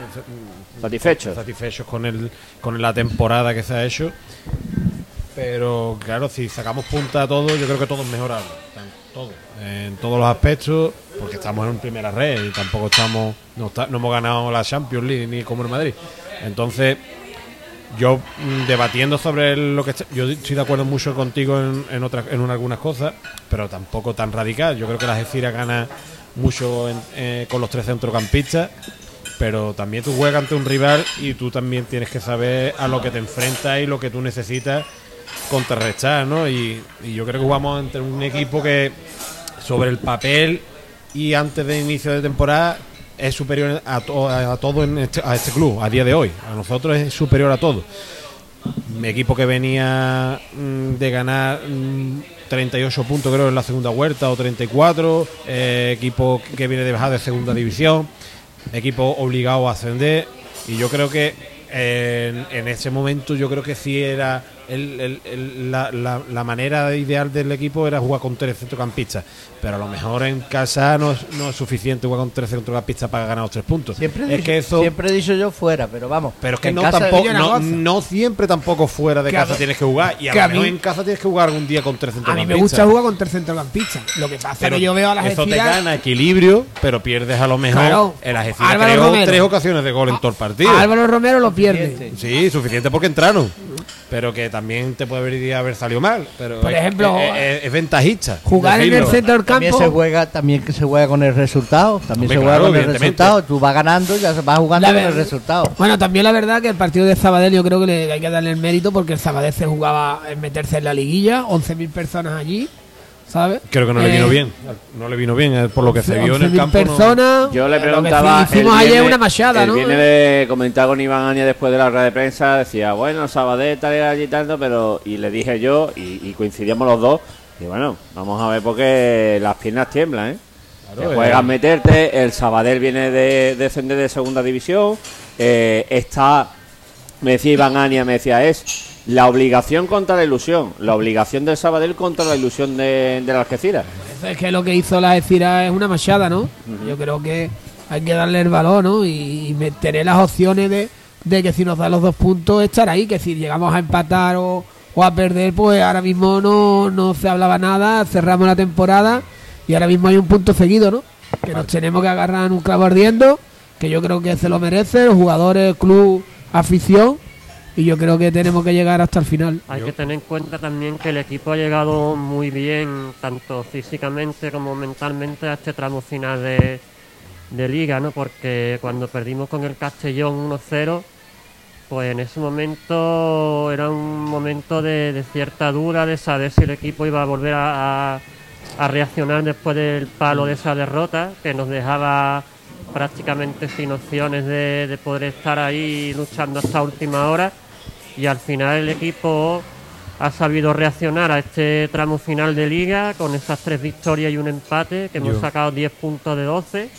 Satisfecho. satisfechos con el con la temporada que se ha hecho. Pero claro si sacamos punta a todo yo creo que todo es mejorable tan- todo en todos los aspectos porque estamos en primera red y tampoco estamos no, está- no hemos ganado la Champions League ni como el Madrid. Entonces yo mm, debatiendo sobre lo que yo estoy de acuerdo mucho contigo en, en otras en una- algunas cosas pero tampoco tan radical. Yo creo que la Algeciras gana mucho en- eh, con los tres centrocampistas pero también tú juegas ante un rival y tú también tienes que saber a lo que te enfrentas y lo que tú necesitas contrarrestar, ¿no? Y, y yo creo que jugamos entre un equipo que sobre el papel y antes de inicio de temporada es superior a, to- a todo en este, a este club, a día de hoy. A nosotros es superior a todo. Mi equipo que venía mm, de ganar mm, 38 puntos creo en la segunda vuelta o 34, eh, equipo que viene de bajar de segunda división, equipo obligado a ascender y yo creo que eh, en, en ese momento yo creo que sí era el- el- el- la, la- la manera ideal del equipo era jugar con tres centrocampistas pero a lo mejor en casa no es, no es suficiente jugar con tres centrocampistas para ganar los tres puntos Siempre, he es dicho- que eso siempre he dicho yo fuera, pero vamos. pero es que no tampoco no, siempre tampoco fuera de Que casa a- tienes que jugar y a que lo a mejor mí- en casa tienes que jugar algún día con tres A mí centrocampistas me gusta jugar con tres centrocampistas. Lo que pasa es pero que yo veo a las eso te gana equilibrio pero pierdes a lo mejor Claro. el Algeciras Álvaro creó Romero. tres ocasiones de gol en todo el partido a Álvaro Romero lo pierde. Sí, suficiente porque entraron. Pero que también te puede haber, haber salido mal. Pero Por es- ejemplo, es, es- es ventajista. Jugar en el centro del También se campo. juega, también que se juega con el resultado, también Hombre, se juega claro, con el resultado. Tú vas ganando, ya vas jugando La con el resultado. Bueno, también la verdad que el partido de Sabadell yo creo que le hay que darle el mérito porque el Sabadell se jugaba en meterse en la liguilla, 11.000 personas allí, ¿sabes? Creo que no le Eh, vino bien. No le vino bien eh, por lo que se vio en el 11.000 campo. no- personas. Yo le preguntaba. hicimos ayer viene- una machada, ¿no? viene de comentar con Iván Aña después de la rueda de prensa. Decía, bueno, Sabadell tal y allí tanto, pero. Y le dije yo, y, y coincidíamos los dos. Y bueno, vamos a ver porque las piernas tiemblan, ¿eh? Claro, Te eh. juegas meterte, el Sabadell viene de descender de segunda división, eh, está, me decía Iván Ania, me decía, es la obligación contra la ilusión, la obligación del Sabadell contra la ilusión de, de la Algeciras. Es que lo que hizo la Ecira es una machada, ¿no? Yo creo que hay que darle el valor, ¿no? Y, y las opciones de, de que si nos dan los dos puntos, estar ahí, que si llegamos a empatar o, o a perder, pues ahora mismo no, no se hablaba nada, cerramos la temporada y ahora mismo hay un punto seguido, ¿no? Que nos tenemos que agarrar en un clavo ardiendo, que yo creo que se lo merece, los jugadores, club, afición. Y yo creo que tenemos que llegar hasta el final. Hay que tener en cuenta también que el equipo ha llegado muy bien, tanto físicamente como mentalmente, a este tramo final de, de liga, ¿no? Porque cuando perdimos con el Castellón 1-0, pues en ese momento era un momento de, de cierta duda, de saber si el equipo iba a volver a, a- a reaccionar después del palo de esa derrota, que nos dejaba prácticamente sin opciones de, de poder estar ahí luchando hasta última hora. Y al final el equipo ha sabido reaccionar a este tramo final de liga con esas tres victorias y un empate, que hemos Yo- sacado 10 puntos de 12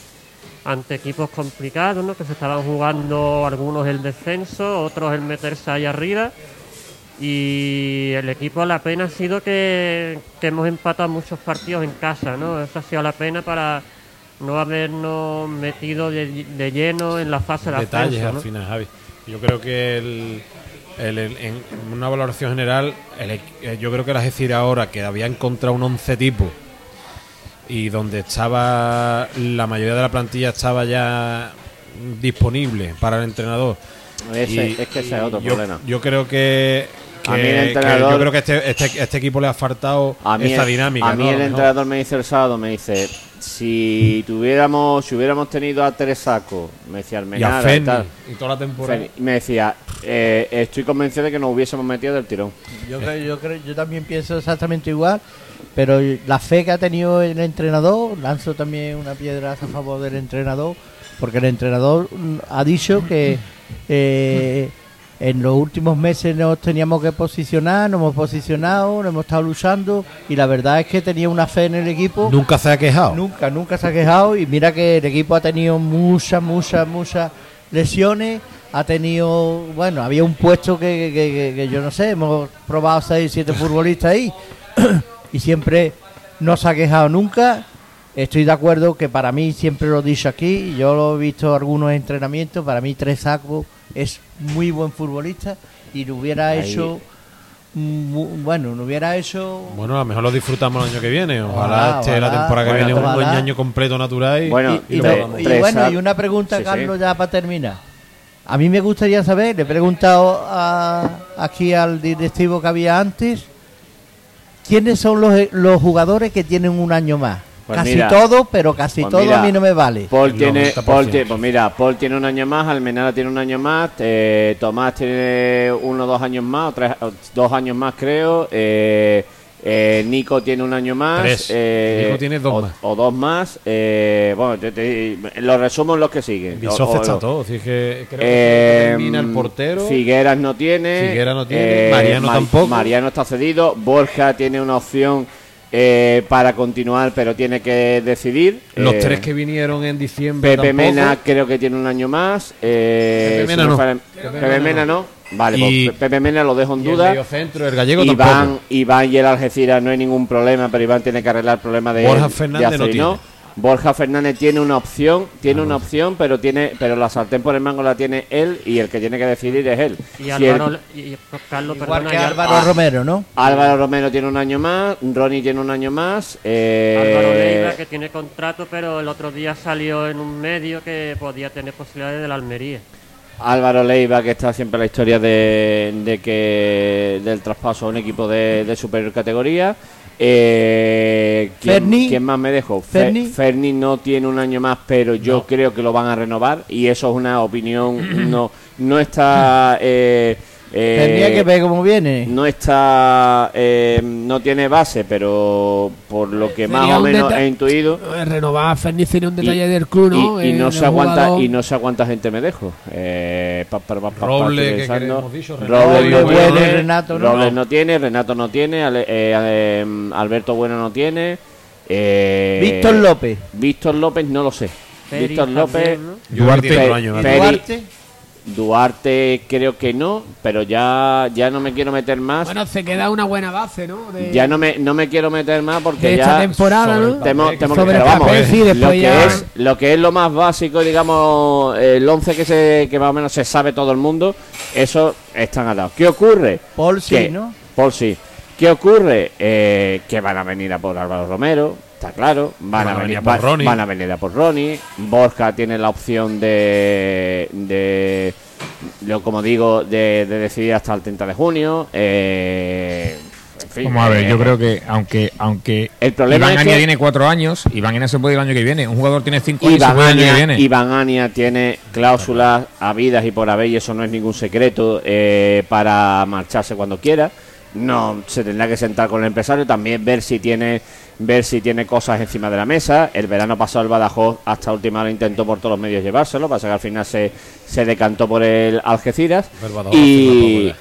ante equipos complicados, ¿no? que se estaban jugando algunos el descenso, otros el meterse ahí arriba. Y el equipo la pena ha sido que, que hemos empatado muchos partidos en casa, ¿no? Esa ha sido la pena para no habernos metido de, de lleno en la fase de detalles ascenso, al ¿no? final, Javi. Yo creo que el, el- el- en una valoración general, el eh, yo creo que la decir ahora que había encontrado un 11 tipo y donde estaba la mayoría de la plantilla estaba ya disponible para el entrenador. Ese- Y- es que ese es otro yo, problema. Yo creo que, A mí el entrenador- yo creo que este, este, este equipo le ha faltado A mí, esa el- dinámica. a mí el entrenador me dice el sábado, me dice, si tuviéramos, si hubiéramos tenido a tres sacos, me decía y a Almenara y tal, y toda la temporada. Me decía, eh, estoy convencido de que nos hubiésemos metido del tirón. Yo, creo, yo, creo- yo también pienso exactamente igual, pero la fe que ha tenido el entrenador, lanzo también una piedra a favor del entrenador, porque el entrenador ha dicho que eh, en los últimos meses nos teníamos que posicionar, nos hemos posicionado, nos hemos estado luchando y la verdad es que tenía una fe en el equipo. Nunca se ha quejado. Nunca, nunca se ha quejado y mira que el equipo ha tenido muchas, muchas, muchas lesiones. Ha tenido, bueno, había un puesto que, que- que- que yo no sé, hemos probado 6, 7 futbolistas ahí y siempre no se ha quejado nunca. Estoy de acuerdo que para mí, siempre lo he dicho aquí, yo lo he visto en algunos entrenamientos, para mí Tres Sacos es muy buen futbolista y lo hubiera Ahí. hecho, bueno, lo hubiera hecho Bueno, a lo mejor lo disfrutamos el año que viene. Ojalá, Ojalá, esté la temporada que viene un buen año completo natural. Y, Bueno, y, y no- y tres bueno, y una pregunta, Sí, sí. Carlos, ya para terminar. A mí me gustaría saber, le he preguntado a- aquí al directivo que había antes, ¿quiénes son los, los jugadores que tienen un año más? Pues casi mira, todos, pero casi pues todos mira, a mí no me vale. Paul tiene, 90%. Paul tie- pues mira, Paul tiene un año más, Almenara tiene un año más, eh, Tomás tiene uno o dos años más, o tres, dos años más creo, eh, eh, Nico tiene un año más, Tres. eh, Nico tiene dos o, más. o dos más, eh, bueno, te, te- lo resumo en los que siguen. Bisoz O- o- está todo. así que creo Eh, que termina el portero. Figueras no tiene. Figueras no tiene, Mariano tampoco. Mariano está cedido. Borja tiene una opción eh, para continuar, pero tiene que decidir. Los Eh, tres que vinieron en diciembre. Pepe tampoco. Mena creo que tiene un año más. eh, Pepe Mena me no. Pepe Pepe, Mena no. Vale, Y- pues Pepe Mena lo dejo en Y el duda. mediocentro, el gallego Iván, tampoco. Iván y el Algeciras no hay ningún problema, pero Iván tiene que arreglar el problema de Borja de Fernández no tiene. Borja Fernández tiene una opción, tiene una opción, pero tiene, pero la sartén por el mango la tiene él y el que tiene que decidir es él. Y Si Álvaro, el- y, Carlos, Igual perdona, que Álvaro ah. Romero, ¿no? Álvaro Romero tiene un año más, Ronnie tiene un año más. eh, Álvaro Leiva, que tiene contrato, pero el otro día salió en un medio que podía tener posibilidades de la Almería. Álvaro Leiva, que está siempre en la historia de, de que del traspaso a un equipo de, de superior categoría. Eh, ¿quién, Ferni. quién más me dejo? Fe- Ferni. Ferni no tiene un año más, pero yo creo que lo van a renovar y eso es una opinión. no, no está. Eh, eh, Tendría que ver cómo viene. no está eh, no tiene base pero por lo que más o menos he intuido Eh, Renovar a Ferni sería un y, detalle del club, ¿no? y- y En no sé aguanta jugador. y no sé a cuánta gente me dejo eh, pa- pa- pa- Roble, que dicho, Robles no tiene, Bueno, Renato, ¿no? Robles no tiene Renato no tiene Ale- eh, eh, Alberto Bueno no tiene eh, Víctor López. Víctor López no lo sé Peri Víctor también, López. Peri- Duarte. Duarte creo que no pero ya ya no me quiero meter más Bueno, se queda una buena base, ¿no? De, ya no me no me quiero meter más porque de ya esta temporada, ¿no? el Temo- papel, temo- sobre pero el vamos, papel, sí, lo que ya- es lo que es lo más básico digamos el 11 que se que más o menos se sabe todo el mundo eso están atados ¿qué ocurre? Paul sí, Que- ¿no? Paul sí ¿qué ocurre? Eh, que van a venir a por Álvaro Romero está claro van, a venir a por Ronnie. van a venir a por Ronnie Borja tiene la opción de de Yo, como digo, de, de decidir hasta el 30 de junio. Eh, en fin, Vamos a ver, eh, yo creo que aunque aunque El problema Iván es Ania que- tiene cuatro años, Iván Ania se puede ir el año que viene. Un jugador tiene cinco años y se Iván puede ir el año que Ania, viene. Iván Ania tiene cláusulas habidas y por haber, y eso no es ningún secreto, eh, para marcharse cuando quiera. No se tendrá que sentar con el empresario, también ver si tiene ver si tiene cosas encima de la mesa. El verano pasado el Badajoz hasta última hora intentó por todos los medios llevárselo, pasa que al final se, se decantó por el Algeciras. El Badajoz hace Y,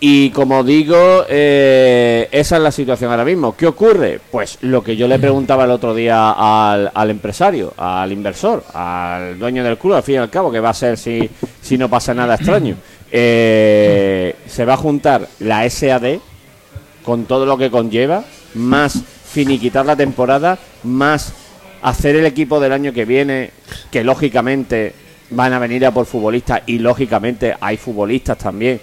y como digo, eh, esa es la situación ahora mismo. ¿Qué ocurre? Pues lo que yo le preguntaba el otro día al, al empresario, al inversor, al dueño del club, al fin y al cabo, que va a ser si, si no pasa nada extraño. Eh, se va a juntar la SAD con todo lo que conlleva, más finiquitar la temporada, más hacer el equipo del año que viene, que lógicamente van a venir a por futbolistas y lógicamente hay futbolistas también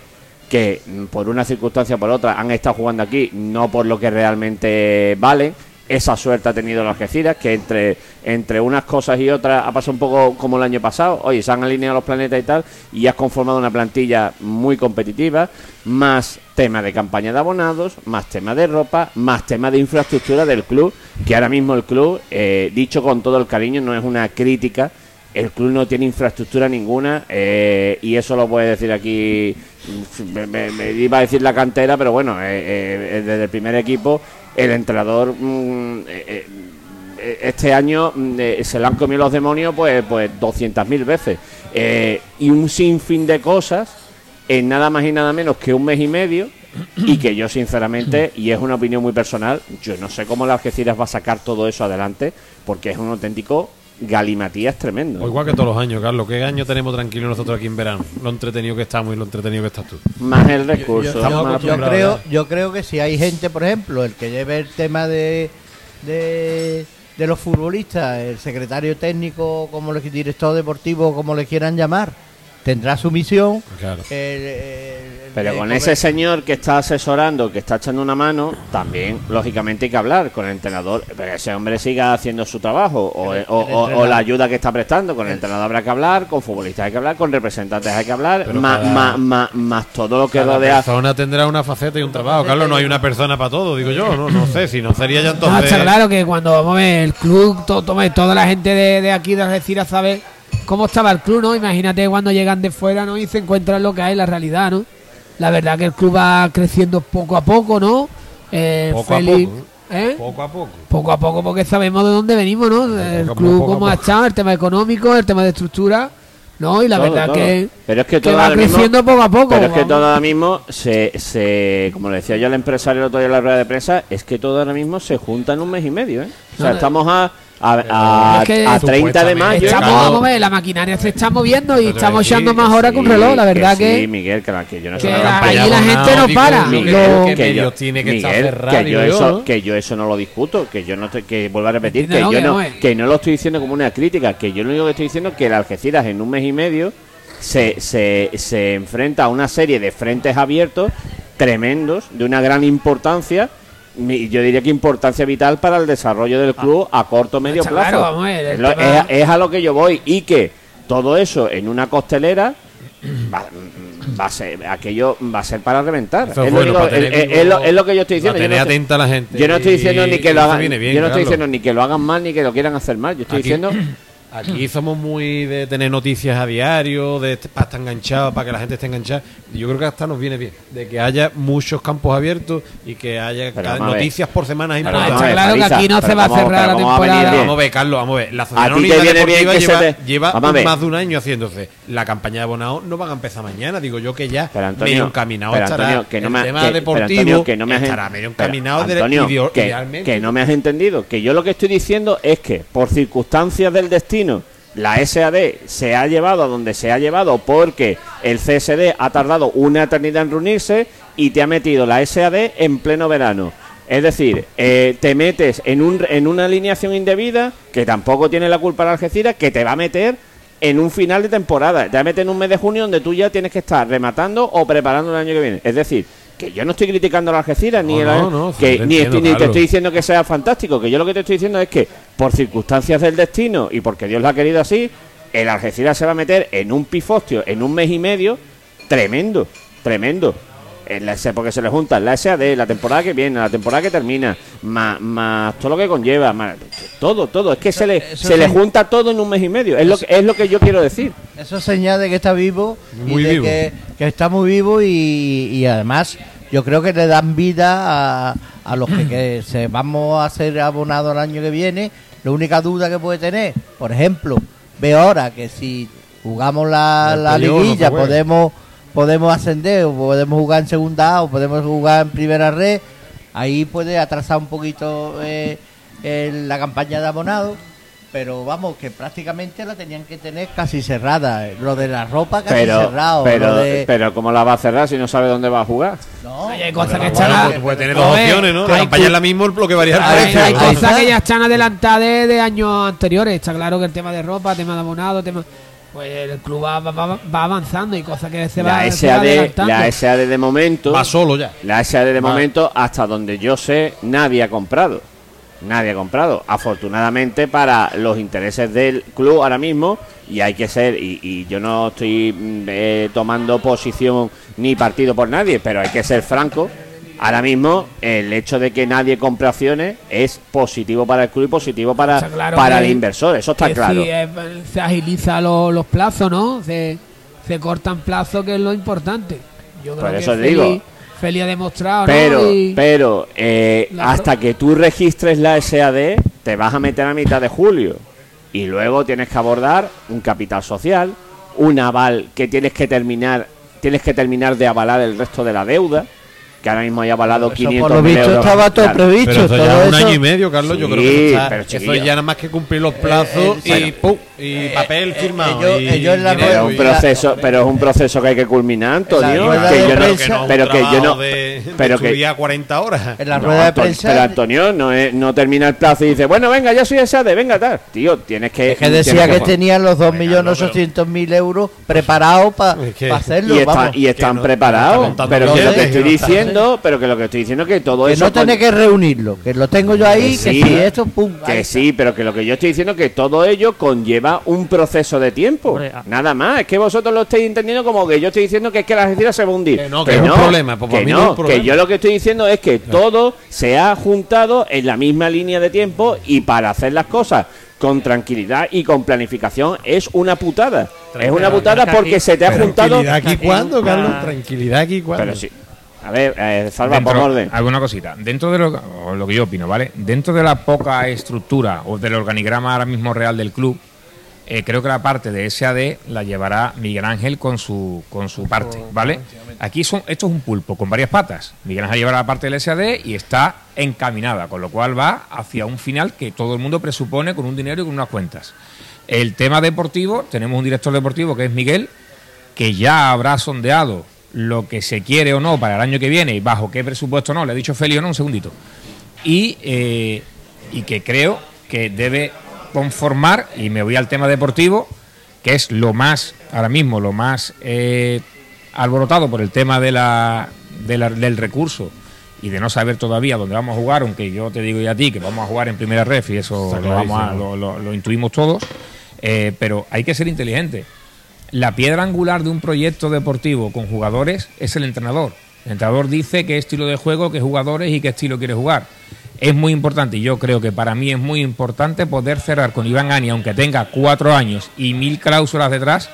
que mm, por una circunstancia o por otra han estado jugando aquí, no por lo que realmente valen. Esa suerte ha tenido los Algeciras, que entre, entre unas cosas y otras ha pasado un poco como el año pasado. Oye, se han alineado los planetas y tal, y has conformado una plantilla muy competitiva, más tema de campaña de abonados, más tema de ropa, más tema de infraestructura del club, que ahora mismo el club, eh, dicho con todo el cariño, no es una crítica, el club no tiene infraestructura ninguna eh, y eso lo puede decir aquí me, iba a decir la cantera pero bueno eh, desde el primer equipo el entrenador mm, eh, eh, este año mm, eh, se le han comido los demonios pues pues 200.000 veces. Y un sinfín de cosas en nada más y nada menos que un mes y medio y que yo sinceramente y es una opinión muy personal yo no sé cómo la Algeciras va a sacar todo eso adelante porque es un auténtico galimatías tremendo O igual que todos los años, Carlos. ¿Qué año tenemos tranquilo nosotros aquí en verano? Lo entretenido que estamos y lo entretenido que estás tú. más el recurso Yo, creo, yo creo que si hay gente, por ejemplo, el que lleve el tema de, de, de los futbolistas, el secretario técnico, como el director deportivo, como le quieran llamar, tendrá su misión. Claro. El- el- Pero el- con el- ese señor que está asesorando, que está echando una mano, también, lógicamente, hay que hablar con el entrenador. Pero ese hombre siga haciendo su trabajo, o, El- o- el o- o entrenador. la ayuda que está prestando. Con el entrenador habrá que hablar, con futbolistas hay que hablar, con representantes hay que hablar, más, cada- más, más, más todo lo que Cada rodea. persona tendrá una faceta y un trabajo. Carlos, no hay una persona para todo, digo yo. No, no sé, si no sería ya No, entonces. está claro que cuando vamos a ver el club, to- tome, toda la gente de, de aquí de Algeciras sabe cómo estaba el club, ¿no? Imagínate cuando llegan de fuera, ¿no? Y se encuentran lo que hay, la realidad, ¿no? La verdad que el club va creciendo poco a poco, ¿no? Eh, Poco a Félix- poco, ¿eh? Poco a poco. Poco a poco porque sabemos de dónde venimos, ¿no? El poco a club poco a cómo ha estado, el tema económico, el tema de estructura, ¿no? Y la Todo, verdad todo. que, Pero es que que todo va ahora mismo- creciendo poco a poco. Pero es que todo ahora mismo se, se, como le decía yo al empresario el otro día en la rueda de prensa, es que todo ahora mismo se junta en un mes y medio, ¿eh? O sea, no. estamos a, a, a- Es que a 30 de mayo. Estamos, Claro. vamos a ver, la maquinaria se está moviendo y estamos sí, echando más Que horas que un sí, reloj, la verdad sí, que... Miguel, que, la- que yo no que ahí la gente no para. Miguel, que que yo, tiene que estar Miguel, que yo eso, ¿no? que yo eso no lo discuto, que yo no te- que vuelvo a repetir que yo que no, es. que no lo estoy diciendo como una crítica, que yo lo único que estoy diciendo es que el Algeciras en un mes y medio se, se, se enfrenta a una serie de frentes abiertos tremendos, de una gran importancia, yo diría que importancia vital para el desarrollo del club a corto medio plazo. claro, vamos a ver, es, lo- tema- es- es a lo que yo voy y que todo eso en una costelera va, va a ser aquello va a ser para reventar. Es lo, bueno, único- para tener es- es lo- es lo que yo estoy diciendo. Yo no estoy- atenta a la gente. yo no estoy diciendo ni que lo hagan, bien, yo no estoy diciendo ni que lo hagan mal ni que lo quieran hacer mal. Yo estoy Aquí- diciendo Aquí somos muy de tener noticias a diario, de estar enganchados, para que la gente esté enganchada. Yo creo que hasta nos viene bien, de que haya muchos campos abiertos y que haya noticias por semana Pero Está vamos a importantes. ver, claro que aquí no pero se va a ¿cómo- cerrar la temporada. Vamos a ver, Carlos, vamos a ver. La A Asociación ti te Unida viene bien Deportiva lleva, más de un año haciéndose. La campaña de abonado no van a empezar mañana. Digo yo que ya Pero Antonio, medio encaminado pero estará. Antonio, que no el tema deportivo Antonio, que no me has estará en- medio pero, encaminado de- Antonio, ideo- que, idealmente. que no me has entendido. Que yo lo que estoy diciendo es que por circunstancias del destino la SAD se ha llevado a donde se ha llevado porque el CSD ha tardado una eternidad en reunirse y te ha metido la SAD en pleno verano. Es decir, eh, te metes en, un, en una alineación indebida que tampoco tiene la culpa la Algeciras, que te va a meter en un final de temporada. Te va a meter en un mes de junio donde tú ya tienes que estar rematando o preparando el año que viene. Es decir, que yo no estoy criticando a la Algeciras ni, la- no, no, que, ni, entiendo, ni te estoy diciendo que sea fantástico, que yo lo que te estoy diciendo es que por circunstancias del destino y porque Dios lo ha querido así, el Algeciras se va a meter en un pifostio en un mes y medio tremendo, tremendo. En la, porque se le junta la SAD, la temporada que viene, la temporada que termina, más, más todo lo que conlleva, más, todo, todo. Es que se le, se le junta todo en un mes y medio. Es lo, que- es lo que yo quiero decir. Eso señala de que está vivo Muy y de vivo. Que, que está muy vivo y, y además yo creo que le dan vida a, a los que, que se vamos a ser abonados el año que viene. La única duda que puede tener, por ejemplo, veo ahora que si jugamos la, la liguilla juega. podemos podemos ascender o podemos jugar en segunda A o podemos jugar en primera red, ahí puede atrasar un poquito eh, el- la campaña de abonados. Pero vamos, que prácticamente la tenían que tener casi cerrada. Lo de la ropa casi Pero, cerrado. pero, de... pero ¿cómo la va a cerrar si no sabe dónde va a jugar? No, Oye, hay cosas Bueno, que bueno, están. pues tú puedes tener dos opciones, ¿no? La campaña es la misma, lo que varía el Hay, precio. hay cosas que ya están adelantadas de, de años anteriores. Está claro que el tema de ropa, tema de abonado, tema. Pues el club va, va- va- va avanzando y cosas que se va, La se va SAD, adelantando. la SAD de momento, Va solo ya. la SAD de Va. momento, hasta donde yo sé, nadie ha comprado. Nadie ha comprado. Afortunadamente para los intereses del club ahora mismo, y hay que ser, y, y yo no estoy mm, eh, tomando posición ni partido por nadie, pero hay que ser franco. Ahora mismo el hecho de que nadie compre acciones es positivo para el club y positivo para, claro para que- el inversor, eso está que claro. sí, eh, se agiliza lo- los plazos, ¿no? Se, se cortan plazos, que es lo importante. Yo creo Por que eso Feli, digo. Feli ha demostrado, ¿no? Pero, Y- pero eh, La hasta que tú registres la SAD, te vas a meter a mitad de julio. Y luego tienes que abordar un capital social, un aval que tienes que terminar, tienes que terminar de avalar el resto de la deuda, que ahora mismo hay avalado eso 500 por lo visto euros. estaba todo Claro. previsto. Pero eso todo ya es un eso- año y medio, Carlos. yo Sí, creo que eso, está- pero, eso chiquillo. ya nada más que cumplir los plazos eh, y, sí. ¡pum! y papel firmado. ellos- y ellos la dinero Pero es un proceso, pero es un proceso que hay que culminar, Antonio. que de yo no- pero que yo no, de, de pero que estudiar 40 horas. En la No, rueda de prensa. Pero Antonio no, es- no termina el plazo y dice, bueno, venga, ya soy SAD, venga, tal. Tío, tienes que. es que decía que ju- tenían los Venga, no, 2.800.000 euros preparados para que- hacerlo. y, están que no- preparados, pero que lo que estoy que no está- diciendo, pero que lo que estoy diciendo es que todo que eso no tiene que reunirlo, que lo tengo yo ahí, Que que sí, si esto, pum. ahí que sí, pero que lo que yo estoy diciendo es que todo ello conlleva un proceso de tiempo. Hombre, ah. Nada más. Es que vosotros lo estáis entendiendo como que yo estoy diciendo que es que la Algeciras se va a hundir. Que no, que es un problema, pues que mí no, no problema. que yo lo que estoy diciendo es que todo se ha juntado en la misma línea de tiempo y para hacer las cosas con tranquilidad y con planificación es una putada. Es una putada que porque se te ha juntado. Tranquilidad aquí cuándo, Carlos. Tranquilidad aquí cuándo. Pero sí. A ver, eh, salva por orden. Alguna cosita. Dentro de lo que yo opino, ¿vale? Dentro de la poca estructura o del organigrama ahora mismo real del club, eh, creo que la parte de SAD la llevará Miguel Ángel con su, con su parte, ¿vale? Aquí son, esto es un pulpo con varias patas. Miguel Ángel llevará la parte del SAD y está encaminada, con lo cual va hacia un final que todo el mundo presupone con un dinero y con unas cuentas. El tema deportivo, tenemos un director deportivo que es Miguel, que ya habrá sondeado lo que se quiere o no para el año que viene y bajo qué presupuesto no, le he dicho Feli o no, un segundito. Y, eh, y que creo que debe conformar, y me voy al tema deportivo, que es lo más, ahora mismo, lo más eh, alborotado por el tema de la, de la- del recurso y de no saber todavía dónde vamos a jugar, aunque yo te digo ya a ti que vamos a jugar en primera ref y eso lo, vamos a- clarísimo. lo- lo- lo intuimos todos, eh, pero hay que ser inteligente. La piedra angular de un proyecto deportivo con jugadores es el entrenador. El entrenador dice qué estilo de juego, qué jugadores y qué estilo quiere jugar. Es muy importante y yo creo que para mí es muy importante poder cerrar con Iván Ani, aunque tenga cuatro años y mil cláusulas detrás,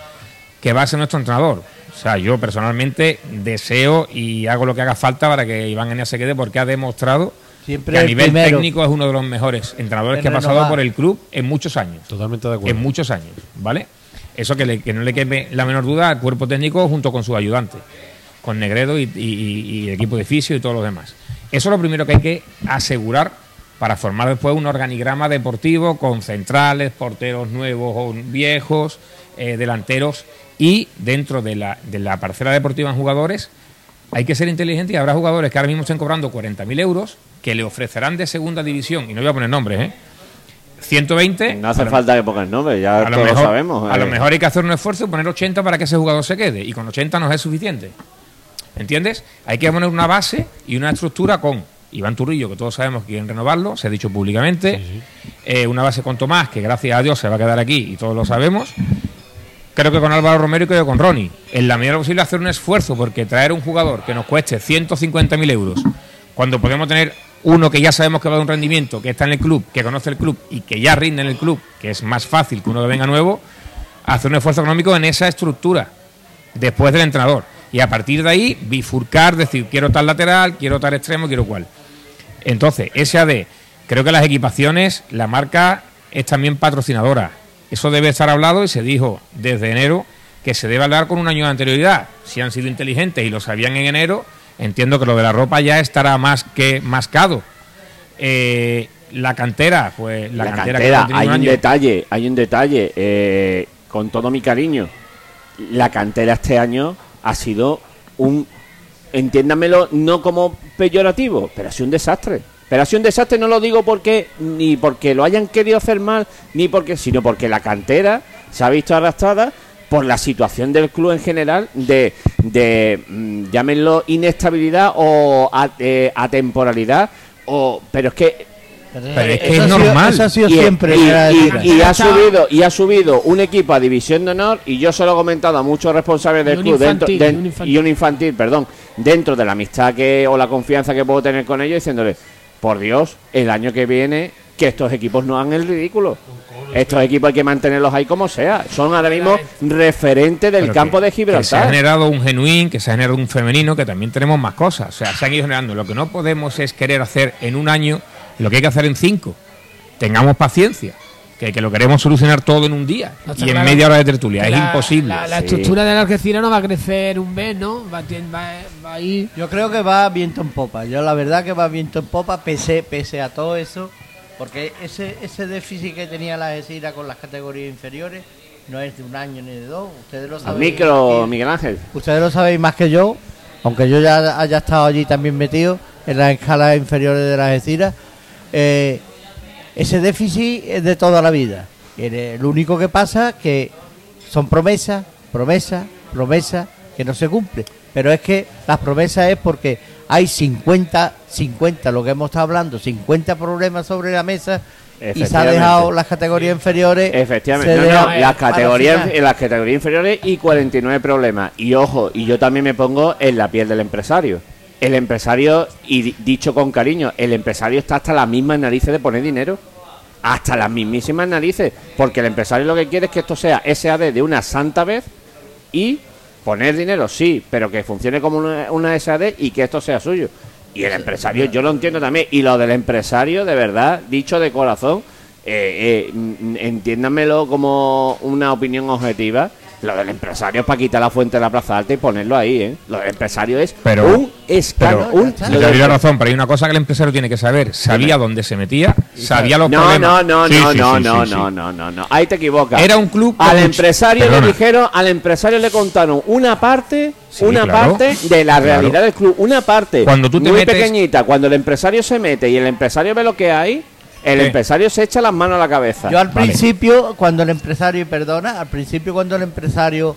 que va a ser nuestro entrenador. O sea, yo personalmente deseo y hago lo que haga falta para que Iván Ania se quede porque ha demostrado Siempre que a el nivel primero. técnico es uno de los mejores entrenadores En que ha pasado renovar. por el club en muchos años Totalmente de acuerdo. en muchos años, ¿vale? Eso que, le- que no le quede la menor duda al cuerpo técnico junto con sus ayudantes, con Negredo y, el equipo de fisio y todos los demás. Eso es lo primero que hay que asegurar para formar después un organigrama deportivo con centrales, porteros nuevos o viejos, eh, delanteros y dentro de la, de la parcela deportiva en jugadores hay que ser inteligente y habrá jugadores que ahora mismo estén cobrando 40.000 euros que le ofrecerán de segunda división, y no voy a poner nombres, ¿eh? 120. No hace falta que pongas nombre, ya a lo, todos mejor, lo sabemos. a lo eh. mejor hay que hacer un esfuerzo y poner 80 para que ese jugador se quede. Y con 80 no es suficiente. ¿Entiendes? Hay que poner una base y una estructura con Iván Turrillo, que todos sabemos que quieren renovarlo, se ha dicho públicamente. Eh, una base con Tomás, que gracias a Dios se va a quedar aquí y todos lo sabemos. creo que con Álvaro Romero y creo que con Ronnie. En la medida posible hacer un esfuerzo, porque traer un jugador que nos cueste 150.000 euros, cuando podemos tener uno que ya sabemos que va a dar un rendimiento, que está en el club, que conoce el club y que ya rinde en el club, que es más fácil que uno que venga nuevo, hacer un esfuerzo económico en esa estructura, después del entrenador. Y a partir de ahí, bifurcar, decir, quiero tal lateral, quiero tal extremo, quiero cual. Entonces, SAD, creo que las equipaciones, la marca es también patrocinadora. Eso debe estar hablado y se dijo desde enero que se debe hablar con un año de anterioridad. Si han sido inteligentes y lo sabían en enero, entiendo que lo de la ropa ya estará más que mascado. Eh, la cantera, pues la, La cantera, cantera, que hay un un año. detalle, hay un detalle, eh, con todo mi cariño. La cantera este año ha sido un, entiéndamelo, no como peyorativo, pero ha sido un desastre. Pero ha sido un desastre, no lo digo porque ni porque lo hayan querido hacer mal, ni porque, sino porque la cantera se ha visto arrastrada por la situación del club en general de, de mm, llámenlo inestabilidad o a- eh, atemporalidad, o, pero es que Pero es que Eso es ha sido- normal. Eso ha sido y, siempre. y- ha subido y ha subido un equipo a división de honor y yo se lo he comentado a muchos responsables del club dentro infantil, y un infantil. y un infantil perdón dentro de la amistad que o la confianza que puedo tener con ellos diciéndoles por Dios el año que viene que estos equipos no hagan el ridículo estos equipos hay que mantenerlos ahí como sea son ahora mismo referentes del Pero campo que- de Que se ha Gibraltar generado un genuín, que se ha generado un femenino, que también tenemos más cosas. O sea, se han ido generando. Lo que no podemos es querer hacer en un año lo que hay que hacer en cinco. Tengamos paciencia. Que, que lo queremos solucionar todo en un día No y en claro. media hora de tertulia. Es La- imposible. La, la Sí. estructura de la Algeciras no va a crecer un mes, ¿no? Va, va, va a ir. Yo creo que va viento en popa. Yo la verdad que va viento en popa, pese, pese a todo eso. Porque ese, ese déficit que tenía la Algeciras con las categorías inferiores no es de un año ni de dos. Ustedes lo saben. micro. Miguel Ángel Ustedes lo sabéis más que yo, aunque yo ya haya estado allí también metido en las escalas inferiores de las Algeciras. Eh, ese déficit es de toda la vida. Lo único que pasa es que son promesas, promesas, promesas que no se cumplen. Pero es que las promesas es porque hay 50, 50, lo que hemos estado hablando, 50 problemas sobre la mesa y se ha dejado las categorías inferiores. Efectivamente, no, no, las categorías, en las categorías inferiores y 49 problemas. Y ojo, y yo también me pongo en la piel del empresario. El empresario, y di- dicho con cariño, el empresario está hasta las mismas narices de poner dinero. Hasta las mismísimas narices. Porque el empresario lo que quiere es que esto sea SAD de una santa vez y poner dinero, sí, pero que funcione como una, una SAD y que esto sea suyo. Y el empresario, yo lo entiendo también. Y lo del empresario, de verdad, dicho de corazón, eh, eh, mm, entiéndanmelo como una opinión objetiva. Lo del empresario es para quitar la fuente de la Plaza Alta y ponerlo ahí, ¿eh? Lo del empresario es Pero- un escándalo. Pero, un- lo le doy la razón, pero hay una cosa que el empresario tiene que saber. Sabía dónde se metía, sabía los No, problemas. no, no, Sí, no, sí, no, sí, no, no, no, no, no. Ahí te equivocas. Era un club Al empresario le dijeron, al empresario le contaron una parte, una claro. parte de la Claro. realidad del club, una parte Cuando tú te muy metes- pequeñita. Cuando el empresario se mete y el empresario ve lo que hay, el empresario se echa las manos a la cabeza. Yo al Vale. principio, cuando el empresario, y perdona, al principio cuando el empresario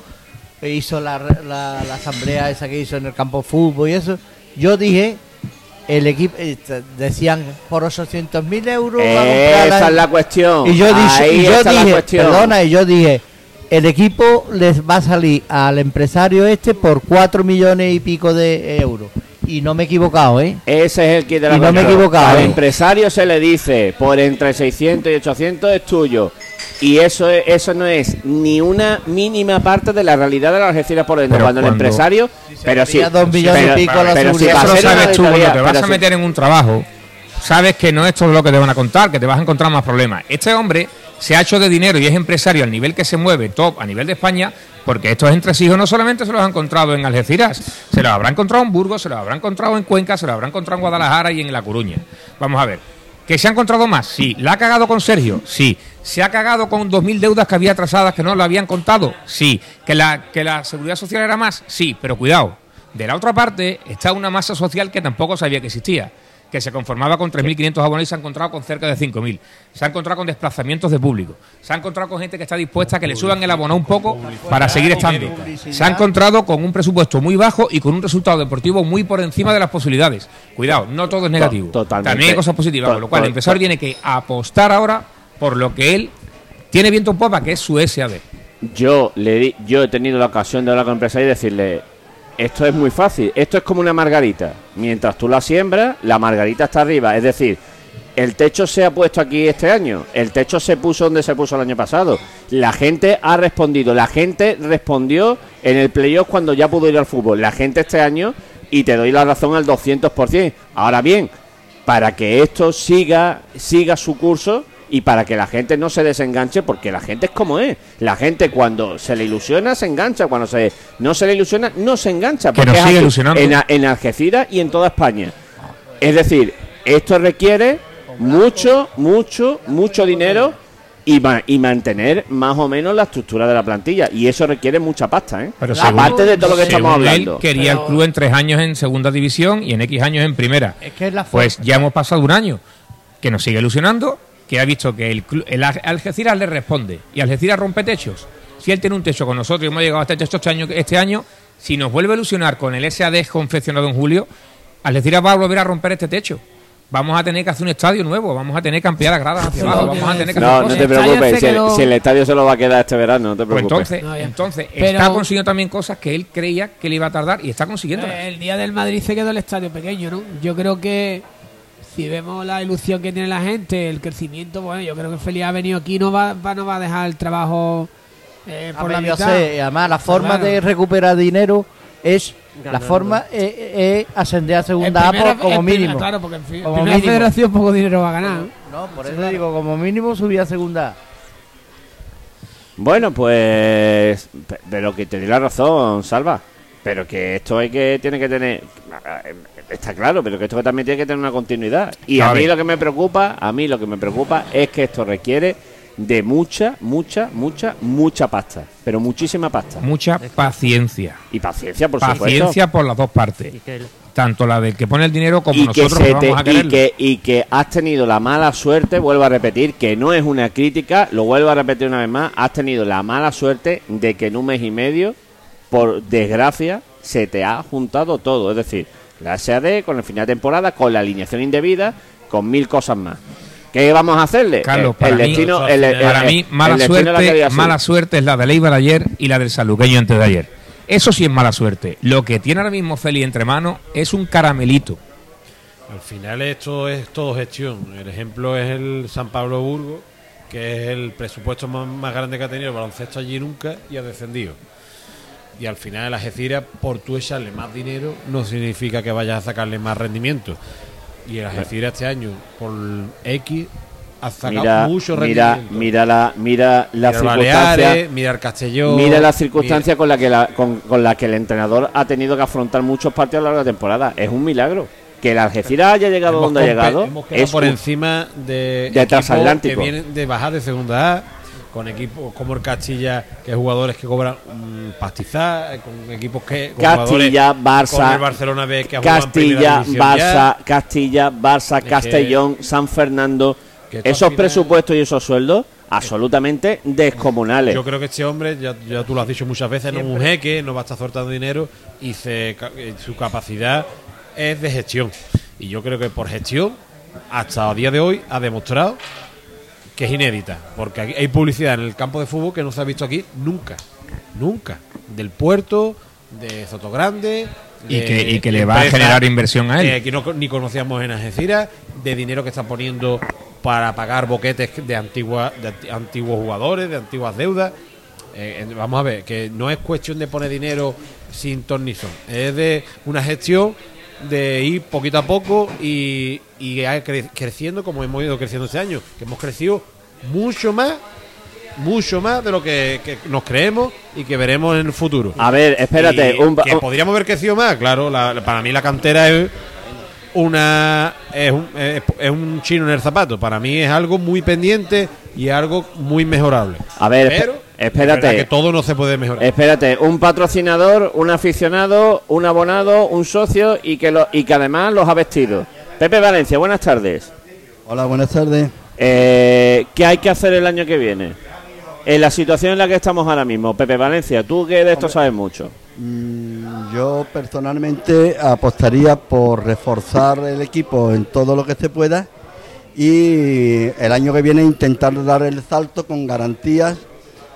hizo la, la- la asamblea esa que hizo en el campo de fútbol y eso, yo dije, el equipo, eh, decían por 800 mil euros. a Esa la- es la cuestión. Y yo, dije, Ahí y yo está la dije, cuestión. perdona, y yo dije, el equipo les va a salir al empresario este por 4 millones y pico de euros. Y no me he equivocado, ¿eh? Ese es el kit de la Y no me he equivocado, Al ¿eh? empresario se le dice por entre 600 y 800 es tuyo. Y eso es- eso no es ni una mínima parte de la realidad de las Algeciras por dentro. Pero cuando, el empresario. pero sí. dos millones y pero- pico a la pero si Eso lo sabes tú cuando te vas a si- meter en un trabajo. Sabes que no es todo lo que te van a contar, que te vas a encontrar más problemas. Este hombre se ha hecho de dinero y es empresario al nivel que se mueve, top, a nivel de España, porque estos entresijos no solamente se los han encontrado en Algeciras, se los habrá encontrado en Burgos, se los habrá encontrado en Cuenca, se los habrá encontrado en Guadalajara y en La Coruña. Vamos a ver. ¿Que se ha encontrado más? Sí. ¿La ha cagado con Sergio? Sí. ¿Se ha cagado con 2.000 deudas que había atrasadas que no lo habían contado? Sí. ¿Que la, ¿Que la seguridad social era más? Sí. Pero cuidado. De la otra parte está una masa social que tampoco sabía que existía. Que se conformaba con 3.500 abonados y se ha encontrado con cerca de 5.000. Se ha encontrado con desplazamientos de público. Se ha encontrado con gente que está dispuesta a que le suban el abono un poco para seguir estando. Se ha encontrado con un presupuesto muy bajo y con un resultado deportivo muy por encima de las posibilidades. Cuidado, no todo es negativo. totalmente. También hay cosas positivas, con lo cual el empresario tiene que apostar ahora por lo que él tiene viento en popa, que es su SAD. yo le di- yo he tenido la ocasión de hablar con empresarios y decirle, esto es muy fácil, esto es como una margarita. Mientras tú la siembras, la margarita está arriba. Es decir, el techo se ha puesto aquí este año, el techo se puso donde se puso el año pasado. La gente ha respondido, la gente respondió en el playoff cuando ya pudo ir al fútbol. La gente este año, y te doy la razón al 200%. Ahora bien, para que esto siga, siga su curso y para que la gente no se desenganche, porque la gente es como es. La gente cuando se le ilusiona se engancha, cuando se no se le ilusiona no se engancha. Que porque sigue ilusionando. En, en Algeciras y en toda España. Es decir, esto requiere mucho, mucho, mucho dinero y, ma- y mantener más o menos la estructura de la plantilla. Y eso requiere mucha pasta, ¿eh? Pero Aparte de todo lo que estamos según él, hablando. quería el club en tres años en segunda división y en X años en primera. Es que es la Pues ya hemos pasado un año que nos sigue ilusionando, que ha visto que el, club, el Al- Algeciras le responde y Algeciras rompe techos. Si él tiene un techo con nosotros y hemos llegado a este techo este año, este año, si nos vuelve a ilusionar con el SAD confeccionado en julio, Algeciras va a volver a romper este techo. Vamos a tener que hacer un estadio nuevo, vamos a tener que ampliar las gradas hacia abajo, vamos a que tener que No, hacer no cosas. te preocupes, si el, si el estadio se lo va a quedar este verano, no te Pues preocupes. entonces, No, entonces Pero- está consiguiendo también cosas que él creía que le iba a tardar y está consiguiendo. El día del Madrid se quedó el estadio pequeño, ¿no? Yo creo que si vemos la ilusión que tiene la gente, el crecimiento, bueno, yo creo que Feliz ha venido aquí no va, va- no va a dejar el trabajo eh, Ha por la mitad. además, la forma Claro. de recuperar dinero es. La forma es, es ascender a segunda A por- como primera- mínimo. Claro, porque en fin, Como primera mínimo. federación poco dinero va a ganar. ¿no? No, por eso digo, como mínimo subir a segunda A. Bueno, pues. pe- Pero que te di la razón, Salva. Pero que esto hay que. Tiene que tener. Está claro, pero que esto también tiene que tener una continuidad. Y a Vale. mí lo que me preocupa, a mí lo que me preocupa es que esto requiere de mucha, mucha, mucha, mucha pasta. Pero muchísima pasta. Mucha paciencia. Y paciencia, por Paciencia supuesto. por las dos partes. Que Tanto la del que pone el dinero como Y que, nosotros se que vamos a y, que, y que has tenido la mala suerte, vuelvo a repetir, que no es una crítica, lo vuelvo a repetir una vez más, has tenido la mala suerte de que en un mes y medio, por desgracia, se te ha juntado todo. Es decir, la SAD con el final de temporada, con la alineación indebida, con mil cosas más. ¿Qué vamos a hacerle? Carlos, el, el para mí- destino, el- el- Para el- mí, mala el suerte, mala suerte es la de Leibar ayer y la del saluqueño antes de ayer. Eso sí es mala suerte. Lo que tiene ahora mismo Feli entre manos es un caramelito. Al final esto es todo gestión. El ejemplo es el San Pablo Burgo, que es el presupuesto más, más grande que ha tenido el baloncesto allí nunca y ha descendido. Y al final el Algeciras, por tú echarle más dinero, no significa que vayas a sacarle más rendimiento. Y el Algeciras este año, por X, ha sacado Mira, mucho mira, rendimiento. mira la, mira la Mira circunstancia. Mira el Castellón. Mira la circunstancia con la que la, con, con la que el entrenador ha tenido que afrontar muchos partidos a lo largo de la temporada. Es un milagro. Que el Algeciras haya llegado Hemos donde ha llegado es por encima de, de transatlántico. que vienen de bajar de segunda A con equipos como el Castilla que jugadores que cobran pastizal con equipos que con Castilla, Barça, con el Barcelona B que Castilla, Barça, ya. Castilla, Barça, Castellón, San Fernando. que Esos presupuestos y esos sueldos absolutamente descomunales. yo creo que este hombre ya, ya tú lo has dicho muchas veces no es un jeque no va a estar soltando dinero y se su capacidad es de gestión y yo creo que por gestión hasta el día de hoy ha demostrado que es inédita, porque hay publicidad en el campo de fútbol que no se ha visto aquí nunca, nunca, del puerto, de Sotogrande, Y que- y que le va a generar inversión a él. eh, que no, ni conocíamos en Algeciras, de dinero que están poniendo para pagar boquetes de, antigua, de anti- antiguos jugadores, de antiguas deudas. Eh, vamos a ver, que no es cuestión de poner dinero sin ton ni son, es de una gestión de ir poquito a poco y, y cre- creciendo como hemos ido creciendo este año, que hemos crecido mucho más, mucho más de lo que, que nos creemos y que veremos en el futuro. A ver, espérate. Y un, que podríamos haber crecido más, claro. la- la- para mí la cantera es una es un, es, es un chino en el zapato. Para mí es algo muy pendiente y algo muy mejorable. A ver, Pero esp- es espérate. que todo no se puede mejorar. Espérate, un patrocinador, un aficionado, un abonado, un socio y que, lo, y que además los ha vestido. Pepe Valencia, buenas tardes. Hola, buenas tardes. Eh, ¿Qué hay que hacer el año que viene? En la situación en la que estamos ahora mismo, Pepe Valencia, tú que de esto sabes mucho. Mm, Yo personalmente apostaría por reforzar el equipo en todo lo que se pueda y el año que viene intentar dar el salto con garantías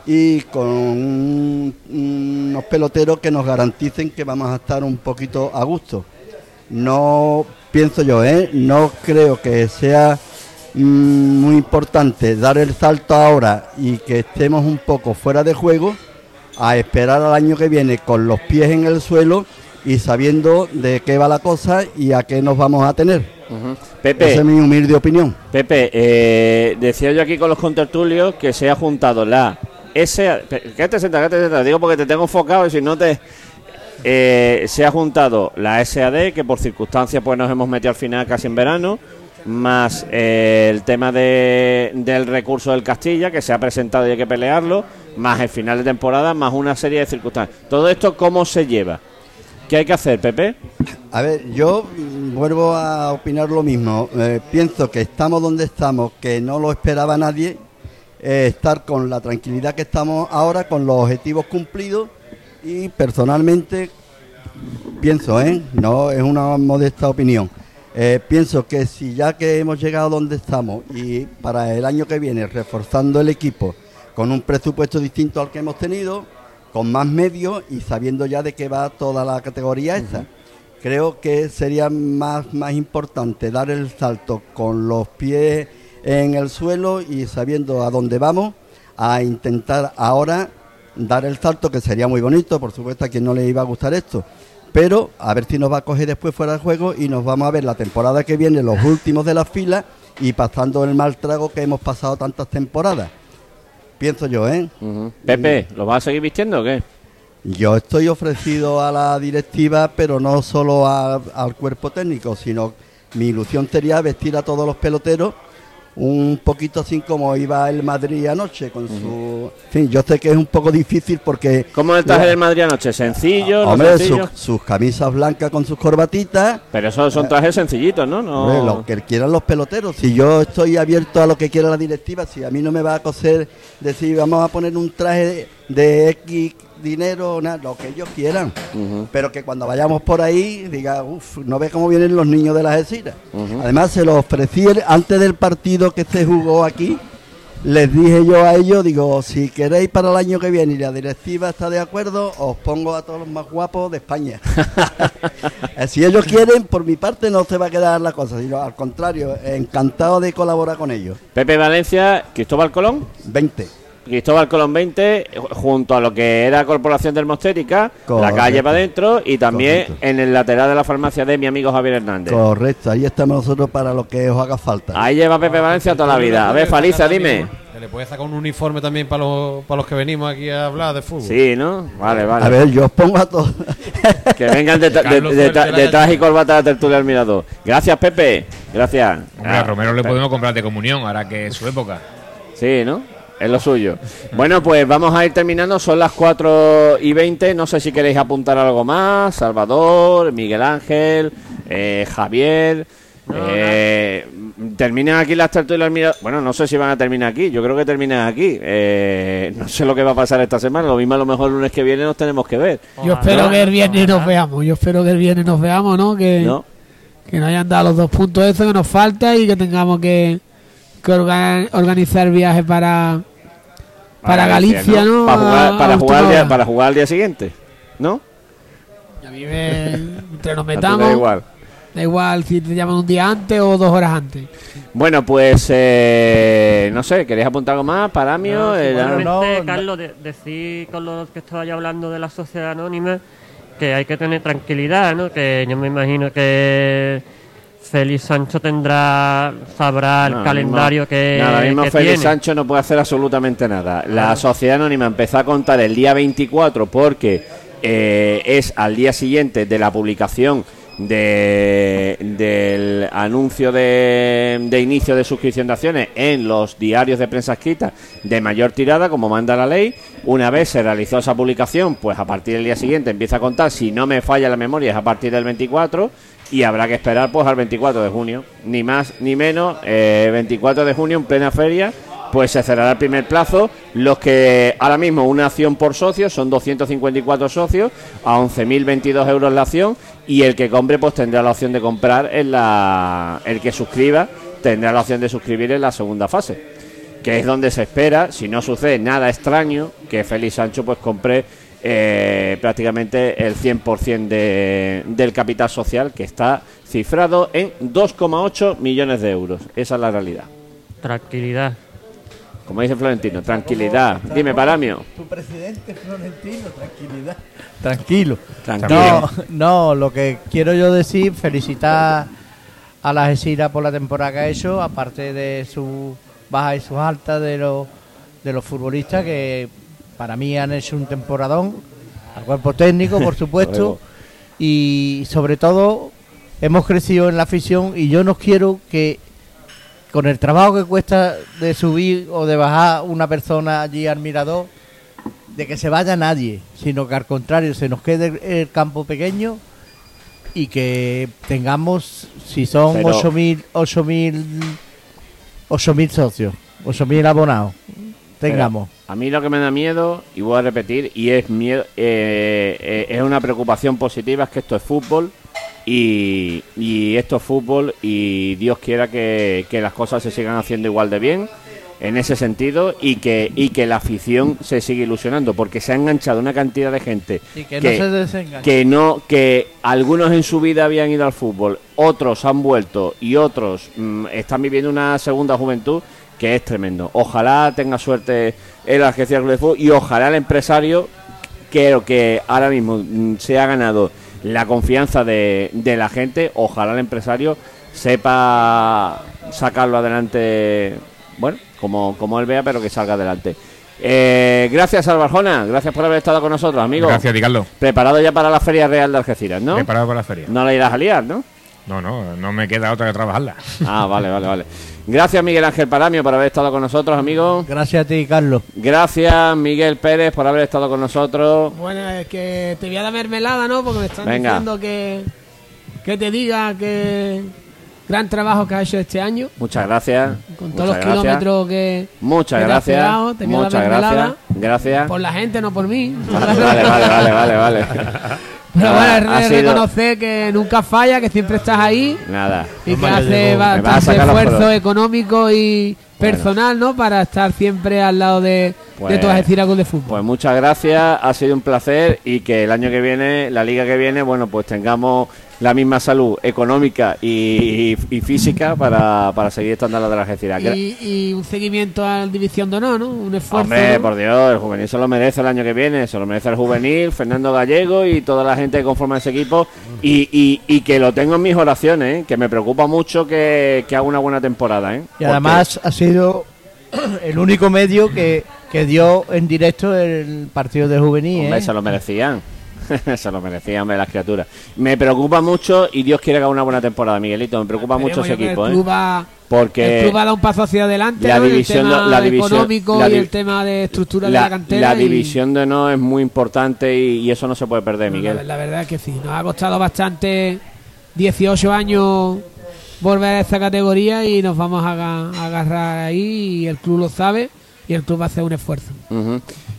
y con un- unos peloteros que nos garanticen que vamos a estar un poquito a gusto. No pienso yo, ¿eh? no creo que sea mm, muy importante dar el salto ahora y que estemos un poco fuera de juego a esperar al año que viene con los pies en el suelo y sabiendo de qué va la cosa y a qué nos vamos a tener. Pepe, Esa es mi humilde opinión. Pepe, eh, decía yo aquí con los contertulios que se ha juntado la S. Quédate sentado, quédate sentado. Digo porque te tengo enfocado y si no te. eh, se ha juntado la SAD, que por circunstancias pues nos hemos metido al final casi en verano, más eh, el tema de- del recurso del Castilla, que se ha presentado y hay que pelearlo, más el final de temporada, más una serie de circunstancias. Todo esto, ¿cómo se lleva? ¿Qué hay que hacer, Pepe? A ver, yo vuelvo a opinar lo mismo. Eh, pienso que estamos donde estamos, que no lo esperaba nadie. Eh, estar con la tranquilidad que estamos ahora, con los objetivos cumplidos y personalmente pienso, ¿eh? no es una modesta opinión. eh, pienso que si ya que hemos llegado donde estamos y para el año que viene reforzando el equipo con un presupuesto distinto al que hemos tenido, con más medios y sabiendo ya de qué va toda la categoría esa. Creo que sería más, más importante dar el salto con los pies en el suelo y sabiendo a dónde vamos, a intentar ahora dar el salto, que sería muy bonito, por supuesto a quien no le iba a gustar esto, pero a ver si nos va a coger después fuera de juego y nos vamos a ver la temporada que viene, los últimos de la fila y pasando el mal trago que hemos pasado tantas temporadas. Pienso yo, ¿eh? Pepe, ¿lo vas a seguir vistiendo o qué? Yo estoy ofrecido a la directiva, pero no solo a- al cuerpo técnico, sino mi ilusión sería vestir a todos los peloteros un poquito así como iba el Madrid anoche con su... En fin, yo sé que es un poco difícil porque... ¿Cómo estás en el Madrid anoche? ¿Sencillo? no Hombre, sencillo? sus- sus camisas blancas con sus corbatitas, Pero esos son trajes sencillitos, ¿no? no... Hombre, lo que quieran los peloteros. Si yo estoy abierto a lo que quiera la directiva, si a mí no me va a coser decir vamos a poner un traje de X dinero, nada, lo que ellos quieran. Pero que cuando vayamos por ahí, diga, uff, no ve cómo vienen los niños de las Algeciras. Ujú. Además, se lo ofrecí el- antes del partido que se jugó aquí. Les dije yo a ellos, digo, si queréis para el año que viene y la directiva está de acuerdo, os pongo a todos los más guapos de España. Si ellos quieren, por mi parte no se va a quedar la cosa, sino al contrario, encantado de colaborar con ellos. Pepe Valencia, Cristóbal Colón. 20. Cristóbal Colón 20, junto a lo que era Corporación Dermostética, la calle para adentro y también Correcto. en el lateral de la farmacia de mi amigo Javier Hernández. Correcto, ahí estamos nosotros para lo que os haga falta. Ahí lleva Pepe Valencia toda la vida. A ver, Faliza, dime. Que le puede sacar un uniforme también para los, para los que venimos aquí a hablar de fútbol. Sí, ¿no? Vale, A vale. ver, yo os pongo a todos. Que vengan de, traje y corbata a la tertulia al mirador. Gracias, Pepe. Gracias. Hombre, a Ah, Romero le Pe- podemos comprar de comunión, ahora que es su época. Sí, ¿no? Es lo suyo. Bueno, pues vamos a ir terminando. Son las 4 y 20. No sé si queréis apuntar algo más. Salvador, Miguel Ángel, eh, Javier. Eh, terminan aquí las tertulias. mira- Bueno, no sé si van a terminar aquí. Yo creo que terminan aquí. Eh, no sé lo que va a pasar esta semana. Lo mismo a lo mejor el lunes que viene nos tenemos que ver. Yo espero que el viernes nos veamos. Yo espero que el viernes nos veamos, ¿no? Que, ¿No? que nos hayan dado los dos puntos esos que nos falta y que tengamos que, que orga- organizar viajes para, para Galicia, ¿no? Para jugar, A- para, jugar al día, última para jugar al día siguiente. ¿No? hora. A mí me, entre nos metamos, da igual. da igual si te llaman un día antes o dos horas antes. Bueno, pues eh, no sé, ¿queréis apuntar algo más? Paramio, No, Eh, simplemente, no, no. Carlos, de- decir con lo que estaba ya hablando de la sociedad anónima que hay que tener tranquilidad, ¿no? Que yo me imagino que Félix Sancho tendrá, sabrá el No, calendario mismo- que, no, ahora mismo que Félix tiene. Sancho no puede hacer absolutamente nada. La Sociedad Anónima empezó a contar el día 24 porque eh, es al día siguiente de la publicación de- del anuncio de, de inicio de suscripción de acciones en los diarios de prensa escrita de mayor tirada, como manda la ley. Una vez se realizó esa publicación, pues a partir del día siguiente empieza a contar, si no me falla la memoria, es a partir del 24 y habrá que esperar pues al 24 de junio, ni más ni menos, eh, 24 de junio en plena feria, pues se cerrará el primer plazo. Los que ahora mismo una acción por socio son 254 socios a 11.022 euros la acción y el que compre pues tendrá la opción de comprar en la, el que suscriba tendrá la opción de suscribir en la segunda fase. que es donde se espera, si no sucede nada extraño, que Félix Sancho pues compre eh, prácticamente el 100% de, del capital social que está cifrado en 2,8 millones de euros. Esa es la realidad. Tranquilidad. Como dice Florentino, tranquilidad. Dime, Paramio. Tu presidente Florentino, tranquilidad. Tranquilo. Tranquilo. No, no, lo que quiero yo decir, felicitar a la Gesira por la temporada que ha hecho, aparte de sus bajas y sus altas de los, de los futbolistas que para mí han hecho un temporadón, al cuerpo técnico, por supuesto, y sobre todo hemos crecido en la afición y yo no quiero que con el trabajo que cuesta de subir o de bajar una persona allí al mirador, de que se vaya nadie, sino que al contrario se nos quede el campo pequeño y que tengamos, si son Pero- 8.000 8.000 8.000 socios, 8.000 abonados, tengamos. A mí lo que me da miedo, y voy a repetir, y es miedo, eh, eh, es una preocupación positiva, es que esto es fútbol, y, y esto es fútbol, y Dios quiera que, que las cosas se sigan haciendo igual de bien, en ese sentido, y que, y que la afición se siga ilusionando, porque se ha enganchado una cantidad de gente Y que no se que no que algunos en su vida habían ido al fútbol, otros han vuelto y otros mm, están viviendo una segunda juventud que es tremendo. Ojalá tenga suerte el Algeciras Club de Fútbol y ojalá el empresario creo que ahora mismo mm, se ha ganado la confianza de, de la gente, ojalá el empresario sepa sacarlo adelante, bueno, como, como él vea, pero que salga adelante. Eh, gracias, Albarjona, gracias por haber estado con nosotros, amigo. Gracias, Di Carlos. Preparado ya para la Feria Real de Algeciras, ¿no? Preparado para la feria. No la irás a liar, ¿no? No, no, no me queda otra que trabajarla. Ah, vale, vale, vale. Gracias, Miguel Ángel Paramio, por haber estado con nosotros, amigo. Gracias a ti, Carlos. Gracias, Miguel Pérez, por haber estado con nosotros. Bueno, es que te voy a dar mermelada, ¿no? Porque me están Venga. diciendo que, que te diga que gran trabajo que has hecho este año. Muchas gracias. Con Muchas todos los gracias. kilómetros que, Muchas que te has gracias. pegado, te voy a dar Muchas mermelada. gracias. Gracias. Por la gente, no por mí. Vale, vale, vale, vale, vale. Pero Nada, bueno, sido- reconocer que nunca falla, que siempre estás ahí Nada. y que hace bastante esfuerzo económico y personal, ¿no? Para estar siempre al lado de, Pues- de tu Algeciras Club de Fútbol. Pues muchas gracias, ha sido un placer y que el año que viene, la liga que viene, bueno, pues tengamos la misma salud económica y, y física para, para seguir estando en la de la Algeciras. Y, y un seguimiento al División de Honor, ¿no? Un esfuerzo. Hombre, ¿no? por Dios, el juvenil se lo merece el año que viene, se lo merece el juvenil, Fernando Gallego y toda la gente que conforma ese equipo. Y, y, y que lo tengo en mis oraciones, ¿eh? que me preocupa mucho que, que haga una buena temporada. ¿eh? Y Porque- además ha sido el único medio que, que dio en directo el partido de juvenil. Hombre, ¿eh? se lo merecían. se lo merecían, hombre, las criaturas. Me preocupa mucho y Dios quiere que haga una buena temporada, Miguelito. Me preocupa mucho ese equipo, El ¿eh? club, va, Porque el club va a dar un paso hacia adelante, la división el tema la división- económico la y el tema de estructura de la, cantera. la y- división de no es muy importante y, y eso no se puede perder, Miguel. La, la verdad es que sí, nos ha costado bastante 18 años volver a esta categoría y nos vamos a, a agarrar ahí y el club lo sabe y el club va a hacer un esfuerzo.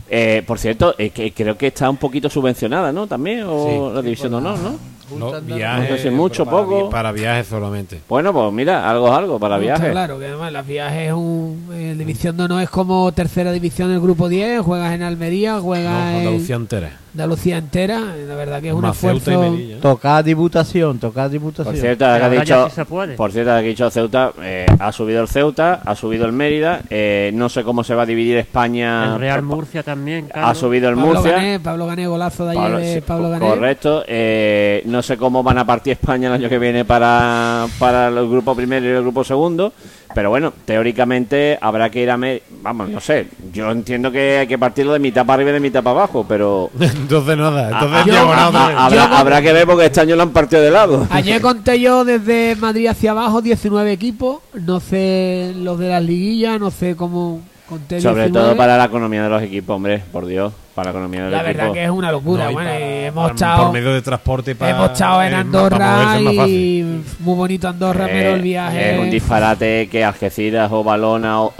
Eh, por cierto, es que creo que está un poquito subvencionada, ¿no? También, o la división de honor, ¿no? No, No viajes, sé si mucho, para, poco. vi- Para viajes solamente. Bueno, pues mira, algo es algo para No, viajes. Claro, que además la viaje es un. eh, división de no es como tercera división del grupo 10, juegas en Almería, No, juegas en Andalucía entera. Andalucía entera. eh, La verdad que es un esfuerzo. Tocar diputación, tocar diputación. Por cierto, ha dicho, sí por cierto, ha dicho Ceuta, eh, ha subido el Ceuta, ha subido el Mérida, eh, no sé cómo se va a dividir España. El Real Murcia también, ha subido el Pablo Murcia. Gané, Pablo Gané, golazo de ayer Pablo- de sí, Pablo Gané. Correcto. Eh, no sé cómo van a partir España el año que viene para, para el grupo primero y el grupo segundo. Pero bueno, teóricamente habrá que ir a... me- Vamos, no sé. Yo entiendo que hay que partirlo de mitad para arriba y de mitad para abajo, pero... Entonces nada, entonces Ah, diagonal ah, vez. ah, habrá, Yo- habrá que ver porque este año lo han partido de lado. Ayer conté yo desde Madrid hacia abajo 19 equipos. No sé los de las liguillas, no sé cómo conté Sobre 19. todo para la economía de los equipos, hombre, por Dios, para la economía de los La verdad que es una locura. No, bueno, hemos por- estado. Por medio de transporte para. Hemos estado en eh, Andorra y muy bonito Andorra, Eh, pero el viaje Es un disparate que Algeciras o Balona o,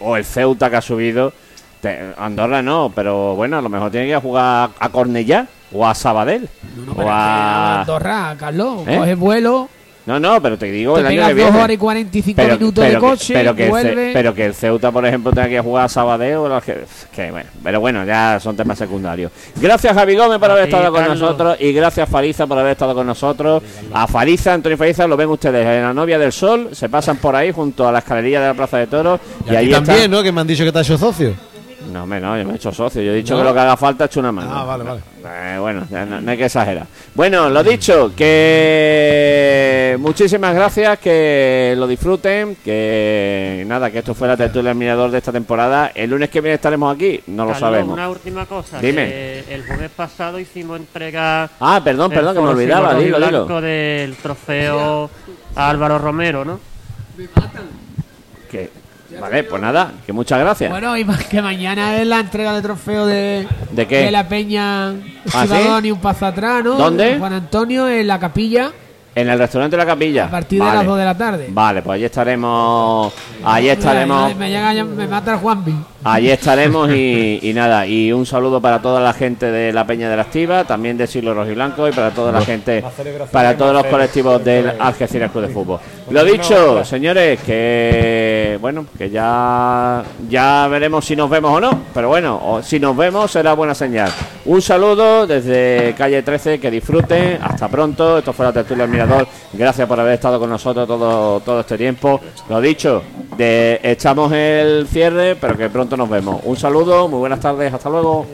o el Ceuta que ha subido. te- Andorra no, pero bueno, a lo mejor tiene que ir a jugar a Cornellá o a Sabadell. No, o es que a... Andorra, Carlos, ¿Eh? coges vuelo No, no, pero te digo Te el año que dos viene. horas y 45 Pero, minutos pero de que- coche, pero que, el Ce- vuelve. pero que el Ceuta, por ejemplo, tenga que jugar a Sabadell. o los que, que bueno, pero bueno, ya son temas secundarios. Gracias, Javi Gómez, por A haber ti, estado con Carlos. nosotros. Y gracias, Fariza, por haber estado con nosotros. A Fariza, Antonio Fariza, lo ven ustedes en la novia del sol. Se pasan por ahí junto a la escalería de la Plaza de Toros. Y, Y, ahí también, está. ¿no? Que me han dicho que te has hecho socio. No, hombre, no, yo me he hecho socio. Yo he dicho No. que lo que haga falta, he hecho una mano. Ah, vale, vale. Eh, bueno, ya no, no hay que exagerar. Bueno, lo dicho, que muchísimas gracias, que lo disfruten, que nada, que esto fue la tertulia del mirador de esta temporada. El lunes que viene estaremos aquí, no lo sabemos. Una última cosa. Dime. que el jueves pasado hicimos entrega. Ah, perdón, perdón, que me olvidaba, dilo, dilo. del trofeo a Álvaro Romero, ¿no? Que, vale, pues nada, que muchas gracias. Bueno, y más que mañana es la entrega de trofeo de, ¿De qué? la Peña ¿Ah, Ciudadano sí? y un paso atrás, ¿no? ¿Dónde? Juan Antonio en la capilla En el restaurante de la capilla. a partir de las 2 de la tarde. Vale, pues allí estaremos. Allí estaremos. Me, llega, me mata el Juanvi. Allí estaremos y, y nada, y un saludo para toda la gente de la Peña de la Activa, también de Siglo Rojo y Blanco y para toda la gente, para todos los colectivos del Algeciras Club de Fútbol. Lo dicho, señores, que bueno, que ya ya veremos si nos vemos o no, pero bueno, o si nos vemos será buena señal. Un saludo desde calle 13, que disfruten, hasta pronto, esto fue la tertulia del Mirador, gracias por haber estado con nosotros todo, todo este tiempo. Lo dicho, de, echamos el cierre, pero que pronto nos vemos. Un saludo, muy buenas tardes, hasta luego.